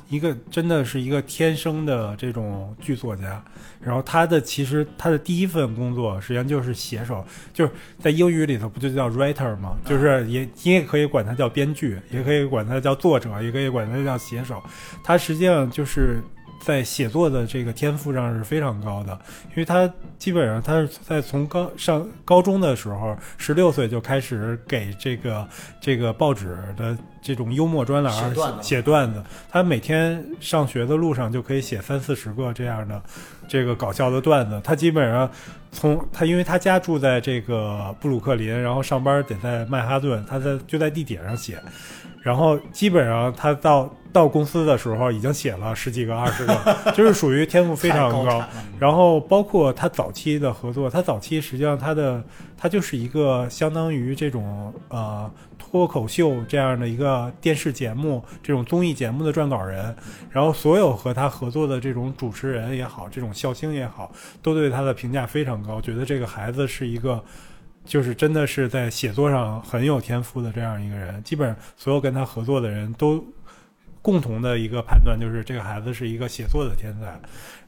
一个真的是一个天生的这种剧作家，然后他的其实他的第一份工作实际上就是写手，就是在英语里头不就叫 writer 吗？就是也你也可以管他叫编剧，也可以管他叫作者，也可以管他叫写手。他实际上就是在写作的这个天赋上是非常高的，因为他基本上他是在从高上高中的时候，十六岁就开始给这个这个报纸的。这种幽默专栏写段子，他每天上学的路上就可以写三四十个这样的这个搞笑的段子。他基本上从他，因为他家住在这个布鲁克林，然后上班得在曼哈顿，他在就在地铁上写。然后基本上他到到公司的时候已经写了十几个、二十个，就是属于天赋非常高。然后包括他早期的合作，他早期实际上他的他就是一个相当于这种呃。脱口秀这样的一个电视节目，这种综艺节目的撰稿人，然后所有和他合作的这种主持人也好，这种笑星也好，都对他的评价非常高，觉得这个孩子是一个，就是真的是在写作上很有天赋的这样一个人。基本上所有跟他合作的人都共同的一个判断就是这个孩子是一个写作的天才。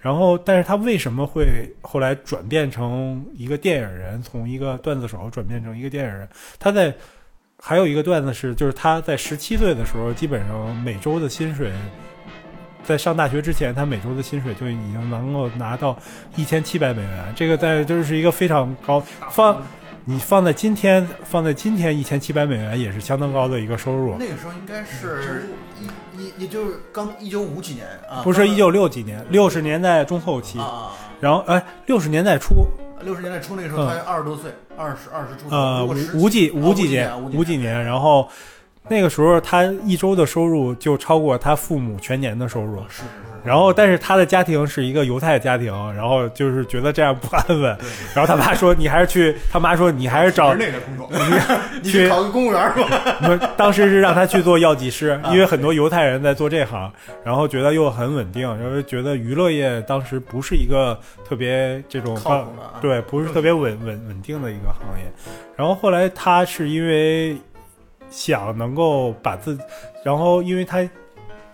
然后，但是他为什么会后来转变成一个电影人，从一个段子手转变成一个电影人？他在。还有一个段子是，就是他在十七岁的时候，基本上每周的薪水在上大学之前，他每周的薪水就已经能够拿到一千七百美元，这个在就是一个非常高放。你放在今天，放在今天一千七百美元也是相当高的一个收入。那个时候应该是一一，也就是刚一九五几年啊，不是一九六几年，六十年代中后期，啊，然后哎，六十年代初，六十年代初那个时候他二十多岁，二十二十出头，呃，五几啊五几年，五几年，年，然后那个时候他一周的收入就超过他父母全年的收入。是是是，然后，但是他的家庭是一个犹太家庭，然后就是觉得这样不安稳。然后他妈说：“你还是去。”他妈说：“你还是找是那个工作，你 去考个公务员吧。当时是让他去做药剂师，因为很多犹太人在做这行，然后觉得又很稳定，然后觉得娱乐业当时不是一个特别这种靠谱的啊对，不是特别稳稳稳定的一个行业。然后后来他是因为想能够把自，然后因为他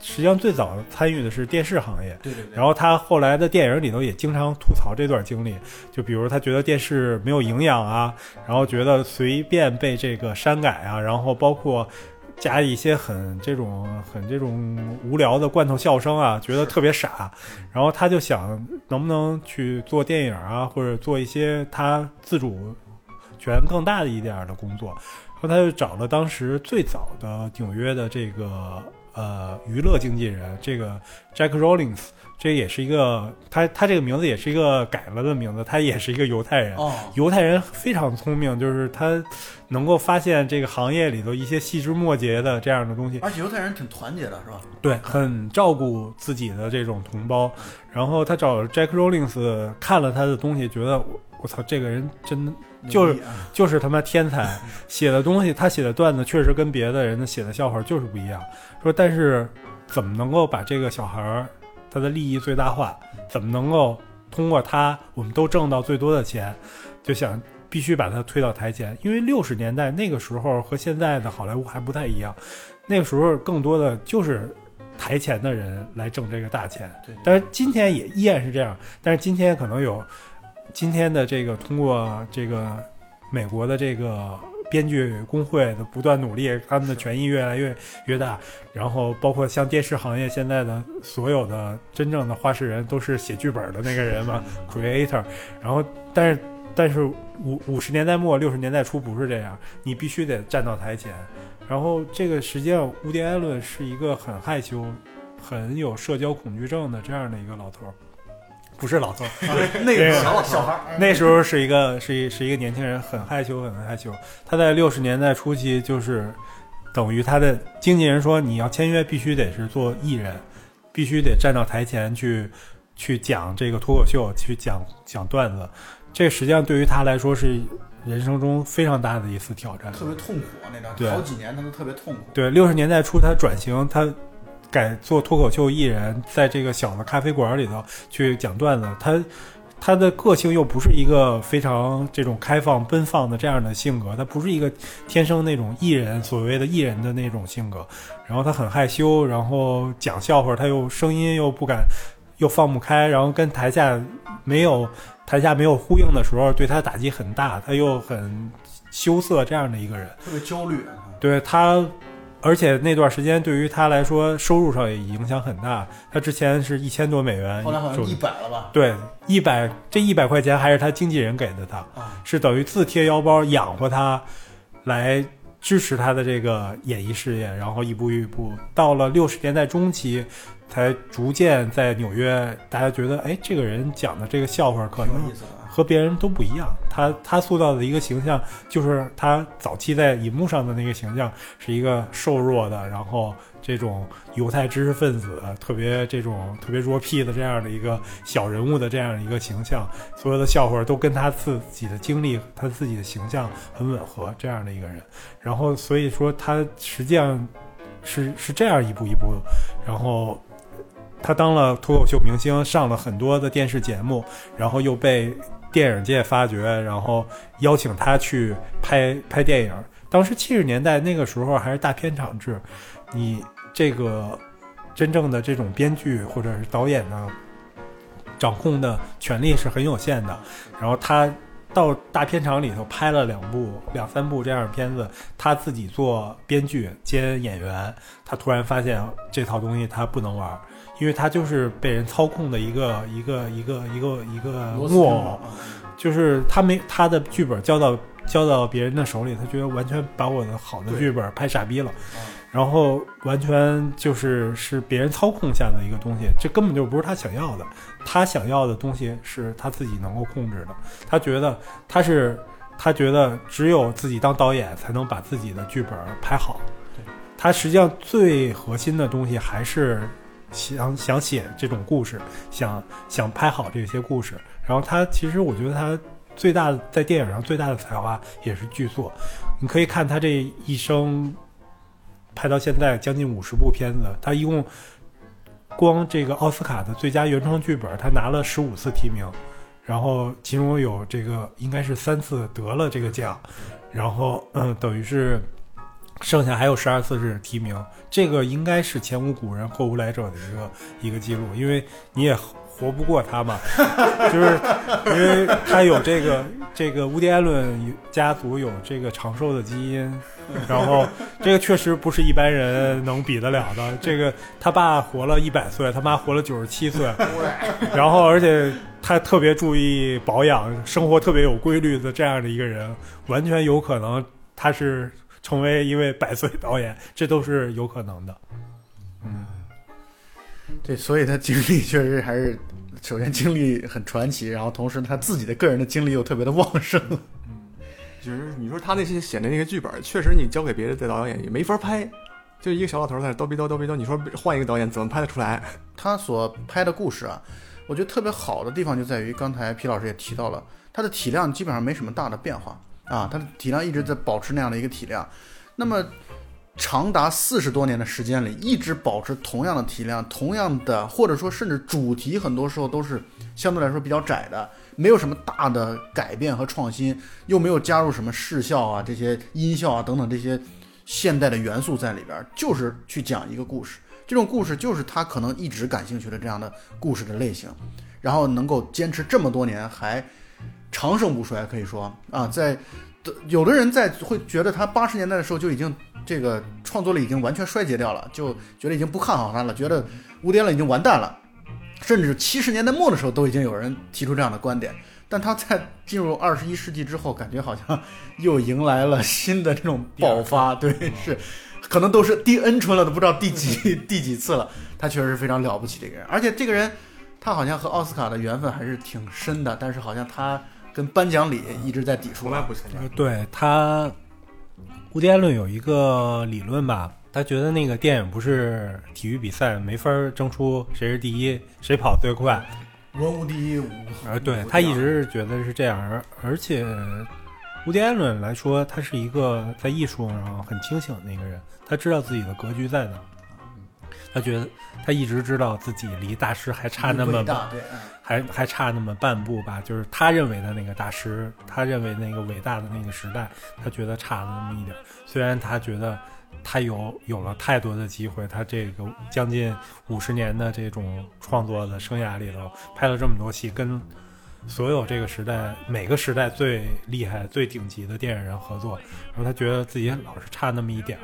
实际上最早参与的是电视行业，对对对，然后他后来的电影里头也经常吐槽这段经历，就比如他觉得电视没有营养啊，然后觉得随便被这个删改啊，然后包括加一些很这种很这种无聊的罐头笑声啊，觉得特别傻，然后他就想能不能去做电影啊，或者做一些他自主权更大的一点儿的工作，然后他就找了当时最早的纽约的这个呃娱乐经纪人，这个 Jack Rollins，这也是一个他他这个名字也是一个改了的名字，他也是一个犹太人。哦，犹太人非常聪明，就是他能够发现这个行业里头一些细枝末节的这样的东西，而且犹太人挺团结的，是吧？对，很照顾自己的这种同胞。然后他找 Jack Rollins 看了他的东西，觉得我我操，这个人真的就是就是他妈天才，写的东西，他写的段子确实跟别的人的写的笑话就是不一样。说但是怎么能够把这个小孩儿他的利益最大化？怎么能够通过他我们都挣到最多的钱？就想必须把他推到台前，因为六十年代那个时候和现在的好莱坞还不太一样，那个时候更多的就是台前的人来挣这个大钱。对，但是今天也依然是这样，但是今天可能有今天的这个通过这个美国的这个编剧工会的不断努力，他们的权益越来越越大，然后包括像电视行业现在的所有的真正的话事人都是写剧本的那个人嘛，creator，然后但是但是五五十年代末六十年代初不是这样，你必须得站到台前，然后这个实际上乌迪艾伦是一个很害羞。很有社交恐惧症的这样的一个老头儿，不是老头儿，那个这个小小孩儿，那时候是一个是一是一个年轻人，很害羞，很害羞。他在六十年代初期就是等于他的经纪人说，你要签约必须得是做艺人，必须得站到台前去去讲这个脱口秀，去讲讲段子。这实际上对于他来说是人生中非常大的一次挑战。特别痛苦啊，那对段好几年他都特别痛苦。对，六十年代初他转型，他改做脱口秀艺人，在这个小的咖啡馆里头去讲段子。他他的个性又不是一个非常这种开放奔放的这样的性格，他不是一个天生那种艺人所谓的艺人的那种性格。然后他很害羞，然后讲笑话他又声音又不敢，又放不开，然后跟台下没有台下没有呼应的时候，对他打击很大，他又很羞涩这样的一个人。特别焦虑。对他，而且那段时间对于他来说，收入上也影响很大。他之前是一千多美元，后来好像一百了吧？对一百，这一百块钱还是他经纪人给的他，啊，是等于自贴腰包养活他，来支持他的这个演艺事业，然后一步一步到了六十年代中期，才逐渐在纽约，大家觉得，哎，这个人讲的这个笑话可能。和别人都不一样。他他塑造的一个形象，就是他早期在荧幕上的那个形象，是一个瘦弱的，然后这种犹太知识分子，特别这种特别弱屁的这样的一个小人物的这样一个形象。所有的笑话都跟他自己的经历、他自己的形象很吻合，这样的一个人。然后所以说他实际上是是这样一步一步，然后。他当了脱口秀明星，上了很多的电视节目，然后又被电影界发掘，然后邀请他去拍拍电影。当时七十年代那个时候还是大片场制，你这个真正的这种编剧或者是导演呢，掌控的权力是很有限的。然后他到大片场里头拍了两部、两三部这样的片子，他自己做编剧兼演员，他突然发现这套东西他不能玩，因为他就是被人操控的一个一个一个一个一个木偶，就是他没他的剧本交到交到别人的手里，他觉得完全把我的好的剧本拍傻逼了，啊然后完全就是是别人操控下的一个东西，这根本就不是他想要的。他想要的东西是他自己能够控制的，他觉得他是他觉得只有自己当导演才能把自己的剧本拍好。他实际上最核心的东西还是想想写这种故事，想想拍好这些故事。然后他其实我觉得他最大的在电影上最大的才华也是剧作。你可以看他这一生拍到现在将近五十部片子，他一共光这个奥斯卡的最佳原创剧本，他拿了十五次提名，然后其中有这个应该是三次得了这个奖，然后嗯，等于是剩下还有十二次是提名，这个应该是前无古人后无来者的一个一个记录，因为你也活不过他嘛，就是因为他有这个这个乌迪艾伦家族有这个长寿的基因，然后这个确实不是一般人能比得了的。这个他爸活了一百岁，他妈活了九十七岁，然后而且他特别注意保养，生活特别有规律的这样的一个人，完全有可能他是成为一位百岁导演，这都是有可能的。嗯，对，所以他经历确实还是，首先经历很传奇，然后同时他自己的个人的精力又特别的旺盛。就是你说他那些写的那个剧本，确实你交给别的导演也没法拍，就一个小老头在那叨逼叨叨逼叨，你说换一个导演怎么拍得出来？他所拍的故事啊，我觉得特别好的地方就在于，刚才皮老师也提到了，他的体量基本上没什么大的变化啊，它的体量一直在保持那样的一个体量。那么长达四十多年的时间里，一直保持同样的体量，同样的或者说甚至主题很多时候都是相对来说比较窄的，没有什么大的改变和创新，又没有加入什么视效啊、这些音效啊等等这些现代的元素在里边，就是去讲一个故事。这种故事就是他可能一直感兴趣的这样的故事的类型，然后能够坚持这么多年还长盛不衰，可以说啊，在有的人在会觉得他八十年代的时候就已经这个创作力已经完全衰竭掉了，就觉得已经不看好他了，觉得乌迪艾伦已经完蛋了，甚至七十年代末的时候都已经有人提出这样的观点。但他在进入二十一世纪之后，感觉好像 又迎来了新的这种爆发，对，是，可能都是第 N 春了，都不知道第几 第几次了。他确实是非常了不起的一个人，而且这个人他好像和奥斯卡的缘分还是挺深的，但是好像他跟颁奖礼一直在抵触啊。从来不参加。呃对他，乌迪艾伦有一个理论吧，他觉得那个电影不是体育比赛，没法儿争出谁是第一，谁跑最快。文无第一，武啊，对他一直是觉得是这样，而而且乌迪艾伦来说，他是一个在艺术上很清醒的一个人，他知道自己的格局在哪，他觉得他一直知道自己离大师还差那么伟大，对，嗯还还差那么半步吧，就是他认为的那个大师，他认为那个伟大的那个时代，他觉得差了那么一点。虽然他觉得他有有了太多的机会，他这个将近五十年的这种创作的生涯里头，拍了这么多戏，跟所有这个时代每个时代最厉害、最顶级的电影人合作，然后他觉得自己老是差那么一点。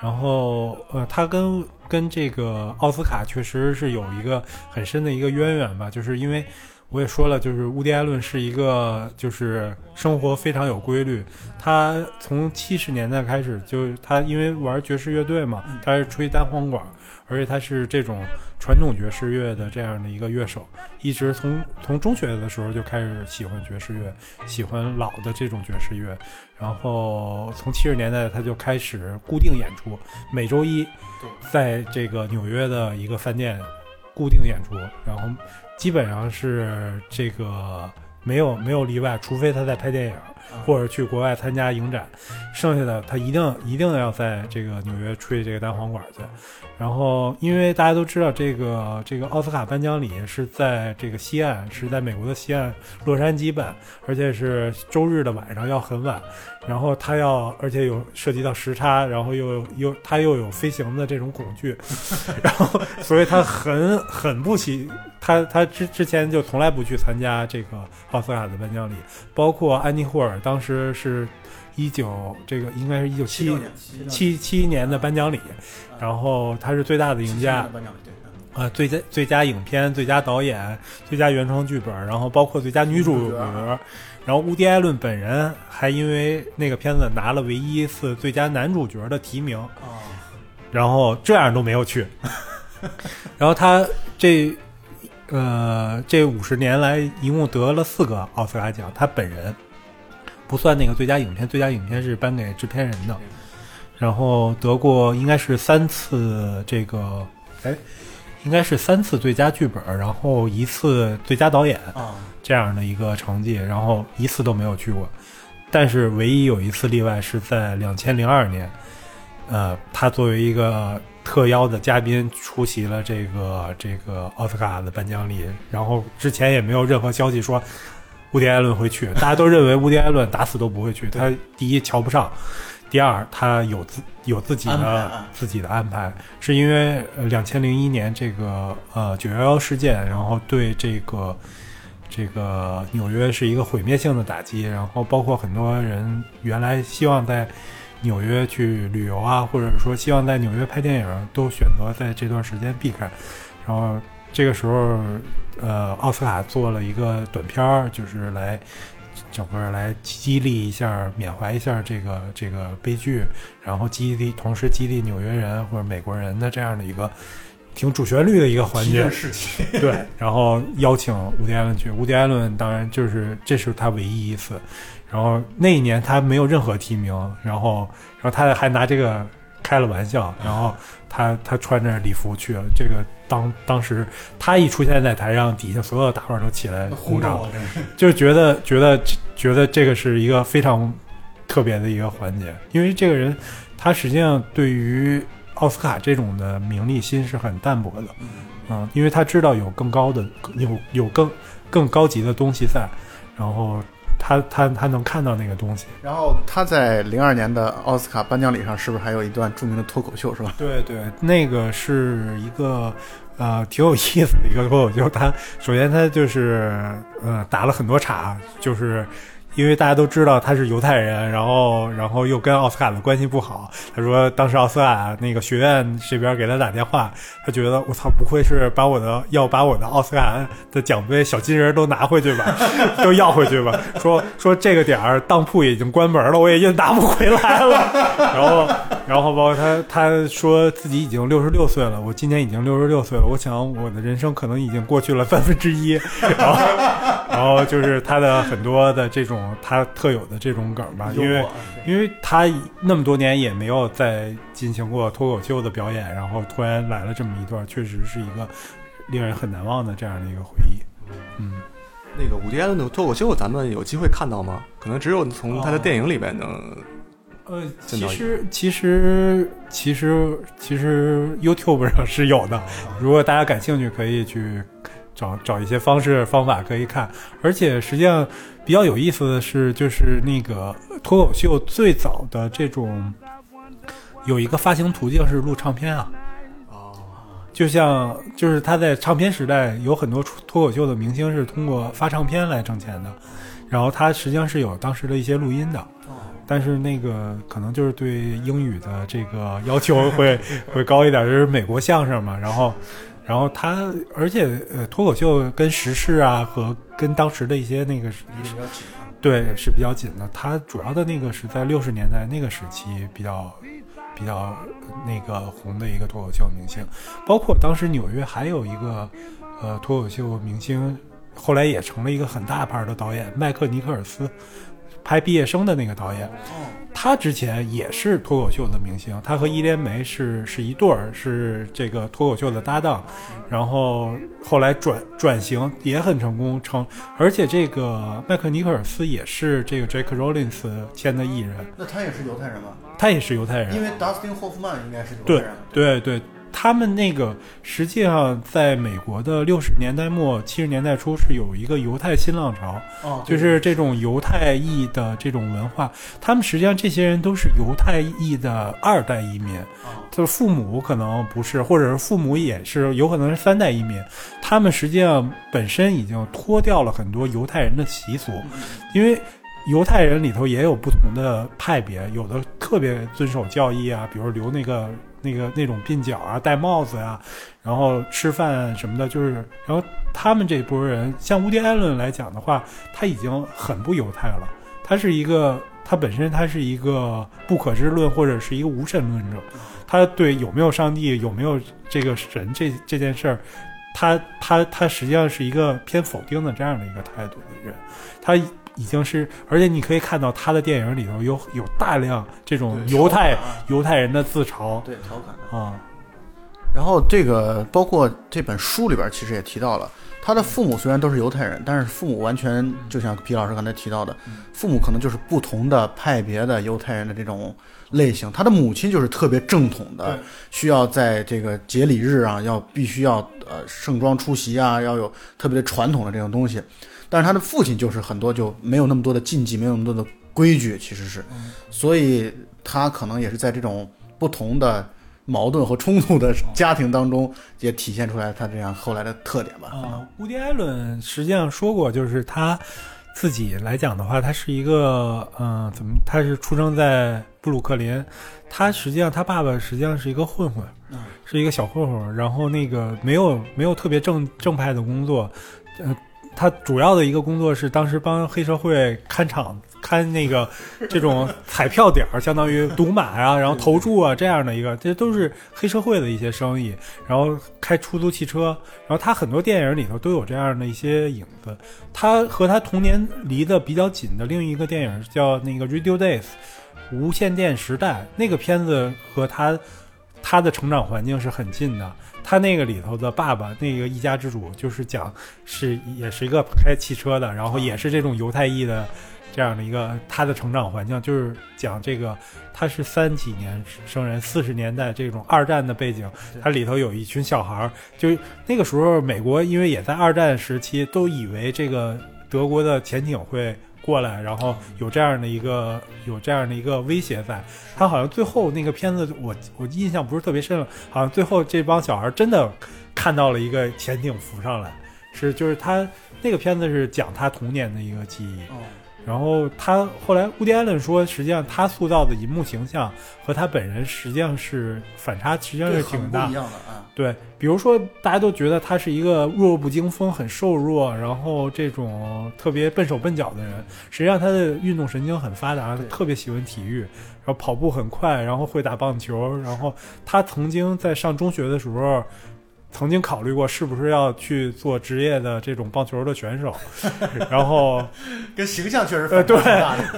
然后，呃，他跟跟这个奥斯卡确实是有一个很深的一个渊源吧，就是因为我也说了，就是乌迪艾伦是一个就是生活非常有规律。他从七十年代开始就他因为玩爵士乐队嘛，他是吹单簧管，而且他是这种传统爵士乐的这样的一个乐手，一直从从中学的时候就开始喜欢爵士乐，喜欢老的这种爵士乐。然后从七十年代他就开始固定演出，每周一在这个纽约的一个饭店固定演出，然后基本上是这个没有没有例外，除非他在拍电影或者去国外参加影展，剩下的他一定一定要在这个纽约吹这个单簧管去。然后，因为大家都知道，这个这个奥斯卡颁奖礼是在这个西岸，是在美国的西岸洛杉矶办，而且是周日的晚上要很晚。然后他要，而且有涉及到时差，然后又又他又有飞行的这种恐惧，然后所以他很很不喜，他他之之前就从来不去参加这个奥斯卡的颁奖礼，包括安妮霍尔当时是一九这个应该是一九七七七年的颁奖礼，然后他是最大的赢家，呃，最佳最佳影片、最佳导演、最佳原创剧本，然后包括最佳女主角。然后乌迪·艾伦本人还因为那个片子拿了唯一一次最佳男主角的提名，啊，然后这样都没有去。然后他这呃这五十年来一共得了四个奥斯卡奖，他本人不算那个最佳影片，最佳影片是颁给制片人的。然后得过应该是三次这个，哎，应该是三次最佳剧本，然后一次最佳导演啊，这样的一个成绩，然后一次都没有去过。但是唯一有一次例外是在两千零二年，呃，他作为一个特邀的嘉宾出席了这个这个奥斯卡的颁奖礼，然后之前也没有任何消息说乌迪·艾伦会去，大家都认为乌迪·艾伦打死都不会去，他第一瞧不上。第二，他有自有自己的啊自己的安排，是因为呃两千零一年这个呃九幺幺事件，然后对这个这个纽约是一个毁灭性的打击，然后包括很多人原来希望在纽约去旅游啊，或者说希望在纽约拍电影，都选择在这段时间避开。然后这个时候，呃，奥斯卡做了一个短片儿，就是来整个来激励一下、缅怀一下这个这个悲剧，然后激励同时激励纽约人或者美国人的这样的一个挺主旋律的一个环节。对，然后邀请伍迪·艾伦去，伍迪·艾伦当然就是这是他唯一一次，然后那一年他没有任何提名，然后然后他还拿这个开了玩笑，然后他他穿着礼服去了，这个当当时他一出现在台上，底下所有的大伙儿都起来鼓掌。就是觉得觉得觉得这个是一个非常特别的一个环节，因为这个人他实际上对于奥斯卡这种的名利心是很淡薄的，嗯，因为他知道有更高的有有更更高级的东西在，然后他他他能看到那个东西，然后他在零二年的奥斯卡颁奖礼上，是不是还有一段著名的脱口秀，是吧？对对，那个是一个呃挺有意思的一个脱口秀。他首先他就是呃打了很多岔，就是因为大家都知道他是犹太人，然后然后又跟奥斯卡的关系不好。他说当时奥斯卡那个学院这边给他打电话，他觉得我操，不会是把我的要把我的奥斯卡的奖杯小金人都拿回去吧，都要回去吧？说说这个点儿当铺已经关门了，我也拿不回来了。然后然后包括他他说自己已经六十六岁了，我今年已经六十六岁了，我想我的人生可能已经过去了三分之一。然后然后就是他的很多的这种他特有的这种梗吧，因为因为他那么多年也没有再进行过脱口秀的表演，然后突然来了这么一段，确实是一个令人很难忘的这样的一个回忆。嗯，那个伍迪·艾伦的脱口秀，咱们有机会看到吗？可能只有从他的电影里边能。呃，其实其实其实其实 YouTube 上是有的，如果大家感兴趣，可以去找找一些方式方法可以看。而且实际上比较有意思的是，就是那个脱口秀最早的这种有一个发行途径是录唱片啊。哦，就像就是他在唱片时代有很多脱口秀的明星是通过发唱片来挣钱的，然后他实际上是有当时的一些录音的，但是那个可能就是对英语的这个要求会 会高一点，就是美国相声嘛，然后。然后他，而且呃，脱口秀跟时事啊和跟当时的一些那个是。对，是比较紧的。它主要的那个是在六十年代那个时期比较比较那个红的一个脱口秀明星，包括当时纽约还有一个呃脱口秀明星，后来也成了一个很大牌的导演麦克尼克尔斯，拍《毕业生》的那个导演。他之前也是脱口秀的明星，他和伊莲梅是是一对儿，是这个脱口秀的搭档，然后后来转转型也很成功，成而且这个麦克尼克尔斯也是这个 Jake Rollins 签的艺人，那他也是犹太人吗？他也是犹太人，因为 Dustin Hoffman 应该是犹太对人。对对，他们那个实际上在美国的六十年代末七十年代初是有一个犹太新浪潮，哦，就是这种犹太裔的这种文化，他们实际上这些人都是犹太裔的二代移民，哦就是父母可能不是，或者是父母也是，有可能是三代移民，他们实际上本身已经脱掉了很多犹太人的习俗，因为。犹太人里头也有不同的派别，有的特别遵守教义啊，比如留那个那个那种鬓角啊、戴帽子呀、然后吃饭什么的，就是，然后他们这波人，像乌迪艾伦来讲的话，他已经很不犹太了，他是一个，他本身他是一个不可知论或者是一个无神论者，他对有没有上帝、有没有这个神这这件事儿，他他他实际上是一个偏否定的这样的一个态度的人，他已经是，而且你可以看到他的电影里头有有大量这种犹太啊犹太人的自嘲对调侃的。啊，然后这个包括这本书里边其实也提到了，他的父母虽然都是犹太人，但是父母完全就像皮老师刚才提到的，父母可能就是不同的派别的犹太人的这种类型。他的母亲就是特别正统的，需要在这个节礼日啊，要必须要呃盛装出席啊，要有特别的传统的这种东西。但是他的父亲就是很多就没有那么多的禁忌，没有那么多的规矩，其实是，所以他可能也是在这种不同的矛盾和冲突的家庭当中，也体现出来他这样后来的特点吧。啊，乌迪艾伦实际上说过，就是他自己来讲的话，他是一个嗯、怎么？他是出生在布鲁克林，他实际上他爸爸实际上是一个混混，嗯是一个小混混，然后那个没有没有特别正正派的工作，呃，他主要的一个工作是当时帮黑社会看场。看那个 这种彩票点儿，相当于赌马啊，然后投注啊这样的一个，这都是黑社会的一些生意。然后开出租汽车，然后他很多电影里头都有这样的一些影子。他和他童年离得比较紧的另一个电影叫那个《Radio Days》无线电时代，那个片子和他他的成长环境是很近的。他那个里头的爸爸，那个一家之主，就是讲是也是一个开汽车的，然后也是这种犹太裔的这样的一个他的成长环境，就是讲这个他是三几年生人，四十年代这种二战的背景，它里头有一群小孩儿，就那个时候美国因为也在二战时期，都以为这个德国的潜艇会过来，然后有这样的一个有这样的一个威胁在。他好像最后那个片子我我印象不是特别深了，好像最后这帮小孩真的看到了一个潜艇浮上来，是就是他那个片子是讲他童年的一个记忆。然后他后来，乌迪艾伦说，实际上他塑造的银幕形象和他本人实际上是反差，实际上，是挺大的啊。对，比如说大家都觉得他是一个弱不禁风、很瘦弱，然后这种特别笨手笨脚的人，实际上他的运动神经很发达，他特别喜欢体育，然后跑步很快，然后会打棒球，然后他曾经在上中学的时候。曾经考虑过是不是要去做职业的这种棒球的选手，然后跟形象确实呃对。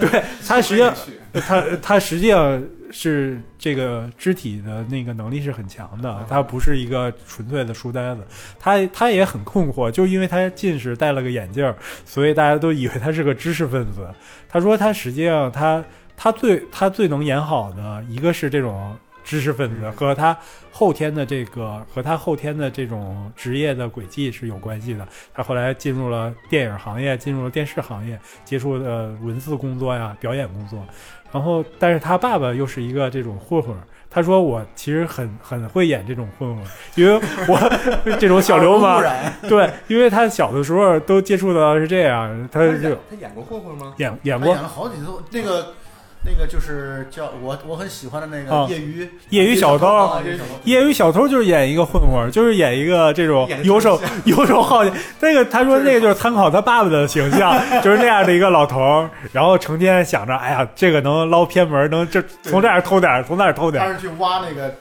对他实际上 他他实际上是这个肢体的那个能力是很强的，他不是一个纯粹的书呆子。他他也很困惑，就因为他近视戴了个眼镜儿，所以大家都以为他是个知识分子。他说他实际上他他最他最能演好的一个是这种。知识分子和他后天的这个和他后天的这种职业的轨迹是有关系的。他后来进入了电影行业，进入了电视行业，接触的文字工作呀、表演工作。然后，但是他爸爸又是一个这种混混儿。他说：“我其实很很会演这种混混儿，因为我这种小流氓 对，因为他小的时候都接触到是这样，他就他演过混混吗？演演过演了好几次，那个那个就是叫我我很喜欢的那啊个业余业余小偷啊业余小偷业余小偷就是演一个混混，就是演一个这种游手游手好闲。那个他说那个就是参考他爸爸的形象，就是那样的一个老头，然后成天想着，哎呀，这个能捞偏门，能这从这儿偷点儿，从那儿偷点儿，他是去挖那个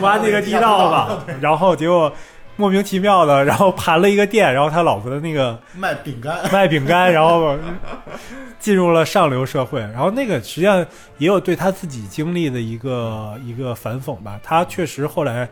挖那个地道吧，然后结果莫名其妙的，然后盘了一个店，然后他老婆的那个卖饼干，卖饼干，然后 进入了上流社会。然后那个实际上也有对他自己经历的一个一个反讽吧。他确实后来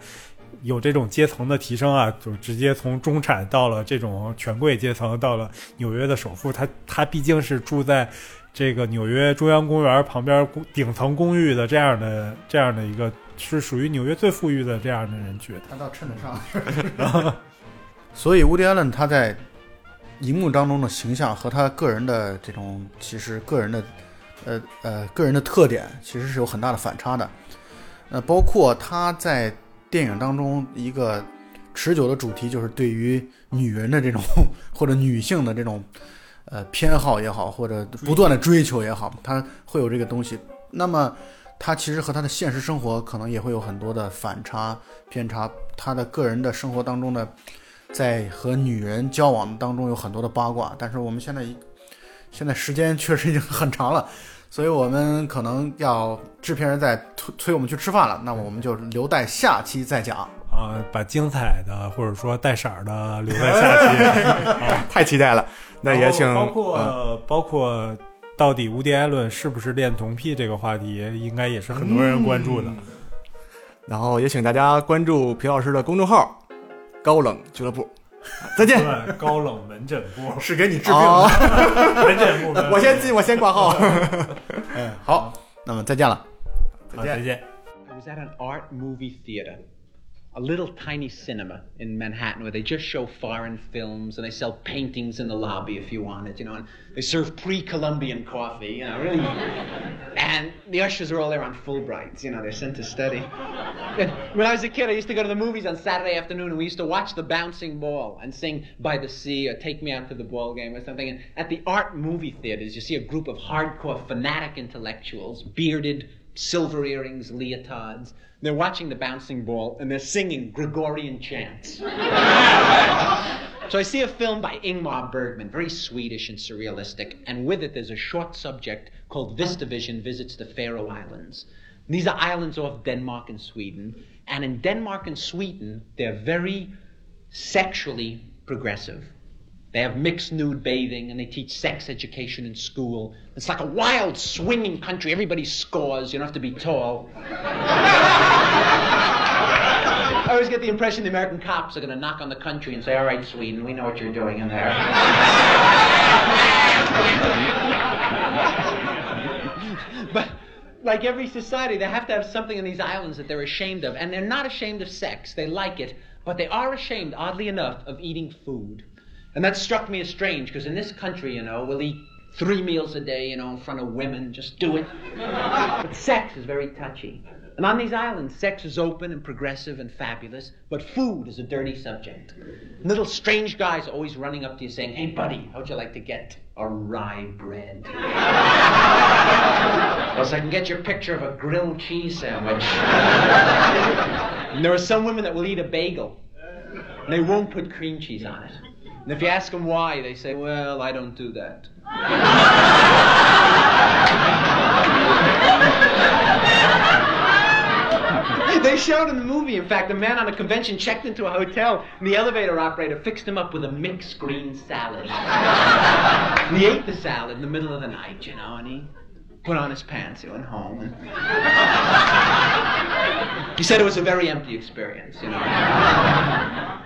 有这种阶层的提升啊，就直接从中产到了这种权贵阶层，到了纽约的首富。他他毕竟是住在这个纽约中央公园旁边公顶层公寓的这样的这样的一个，是属于纽约最富裕的这样的人群。他倒称得上。所以，乌迪·艾伦他在荧幕当中的形象和他个人的这种，其实个人的，呃呃，个人的特点，其实是有很大的反差的。呃，包括他在电影当中一个持久的主题，就是对于女人的这种 或者女性的这种呃偏好也好，或者不断的追求也好，他会有这个东西。那么他其实和他的现实生活可能也会有很多的反差偏差。他的个人的生活当中的，在和女人交往当中有很多的八卦。但是我们现在现在时间确实已经很长了，所以我们可能要制片人在催催我们去吃饭了。那么我们就留待下期再讲。啊，把精彩的或者说带色儿的留在下期。太期待了。那也请包嗯括包括到底无迪艾伦是不是恋童癖这个话题，应该也是很多人关注的。然后也请大家关注皮老师的公众号“高冷俱乐部”。再见。高冷门诊部，是给你治病的。哦，门诊部，我先进，我先挂号。嗯，好，那么再见了。好再见。I was a little tiny cinema in Manhattan where they just show foreign films and they sell paintings in the lobby if you want it, you know, and they serve pre-Columbian coffee, you know, really. And the ushers are all there on Fulbrights, you know, they're sent to study. And when I was a kid, I used to go to the movies on Saturday afternoon and we used to watch the bouncing ball and sing By the Sea or Take Me Out to the Ball Game or something. And at the art movie theaters, you see a group of hardcore fanatic intellectuals, bearded, silver earrings, leotards. They're watching the bouncing ball and they're singing Gregorian chants. so I see a film by Ingmar Bergman, very Swedish and surrealistic, and with it there's a short subject called Vistavision Visits the Faroe Islands. These are islands off Denmark and Sweden, and in Denmark and Sweden they're very sexually progressive. They have mixed nude bathing and they teach sex education in school. It's like a wild, swinging country. Everybody scores. You don't have to be tall. I always get the impression the American cops are going to knock on the country and say, All right, Sweden, we know what you're doing in there. but like every society, they have to have something in these islands that they're ashamed of. And they're not ashamed of sex, they like it. But they are ashamed, oddly enough, of eating food. And that struck me as strange because in this country, you know, we'll eat three meals a day, you know, in front of women, just do it. but sex is very touchy. And on these islands, sex is open and progressive and fabulous, but food is a dirty subject. Little strange guys always running up to you saying, Hey, buddy, how'd you like to get a rye bread? Else I can get your picture of a grilled cheese sandwich. and there are some women that will eat a bagel, and they won't put cream cheese on it. And if you ask them why, they say, Well, I don't do that. They showed in the movie, in fact, a man on a convention checked into a hotel, and the elevator operator fixed him up with a mixed green salad. and he ate the salad in the middle of the night, you know, and he put on his pants, he went home, and he said it was a very empty experience, you know.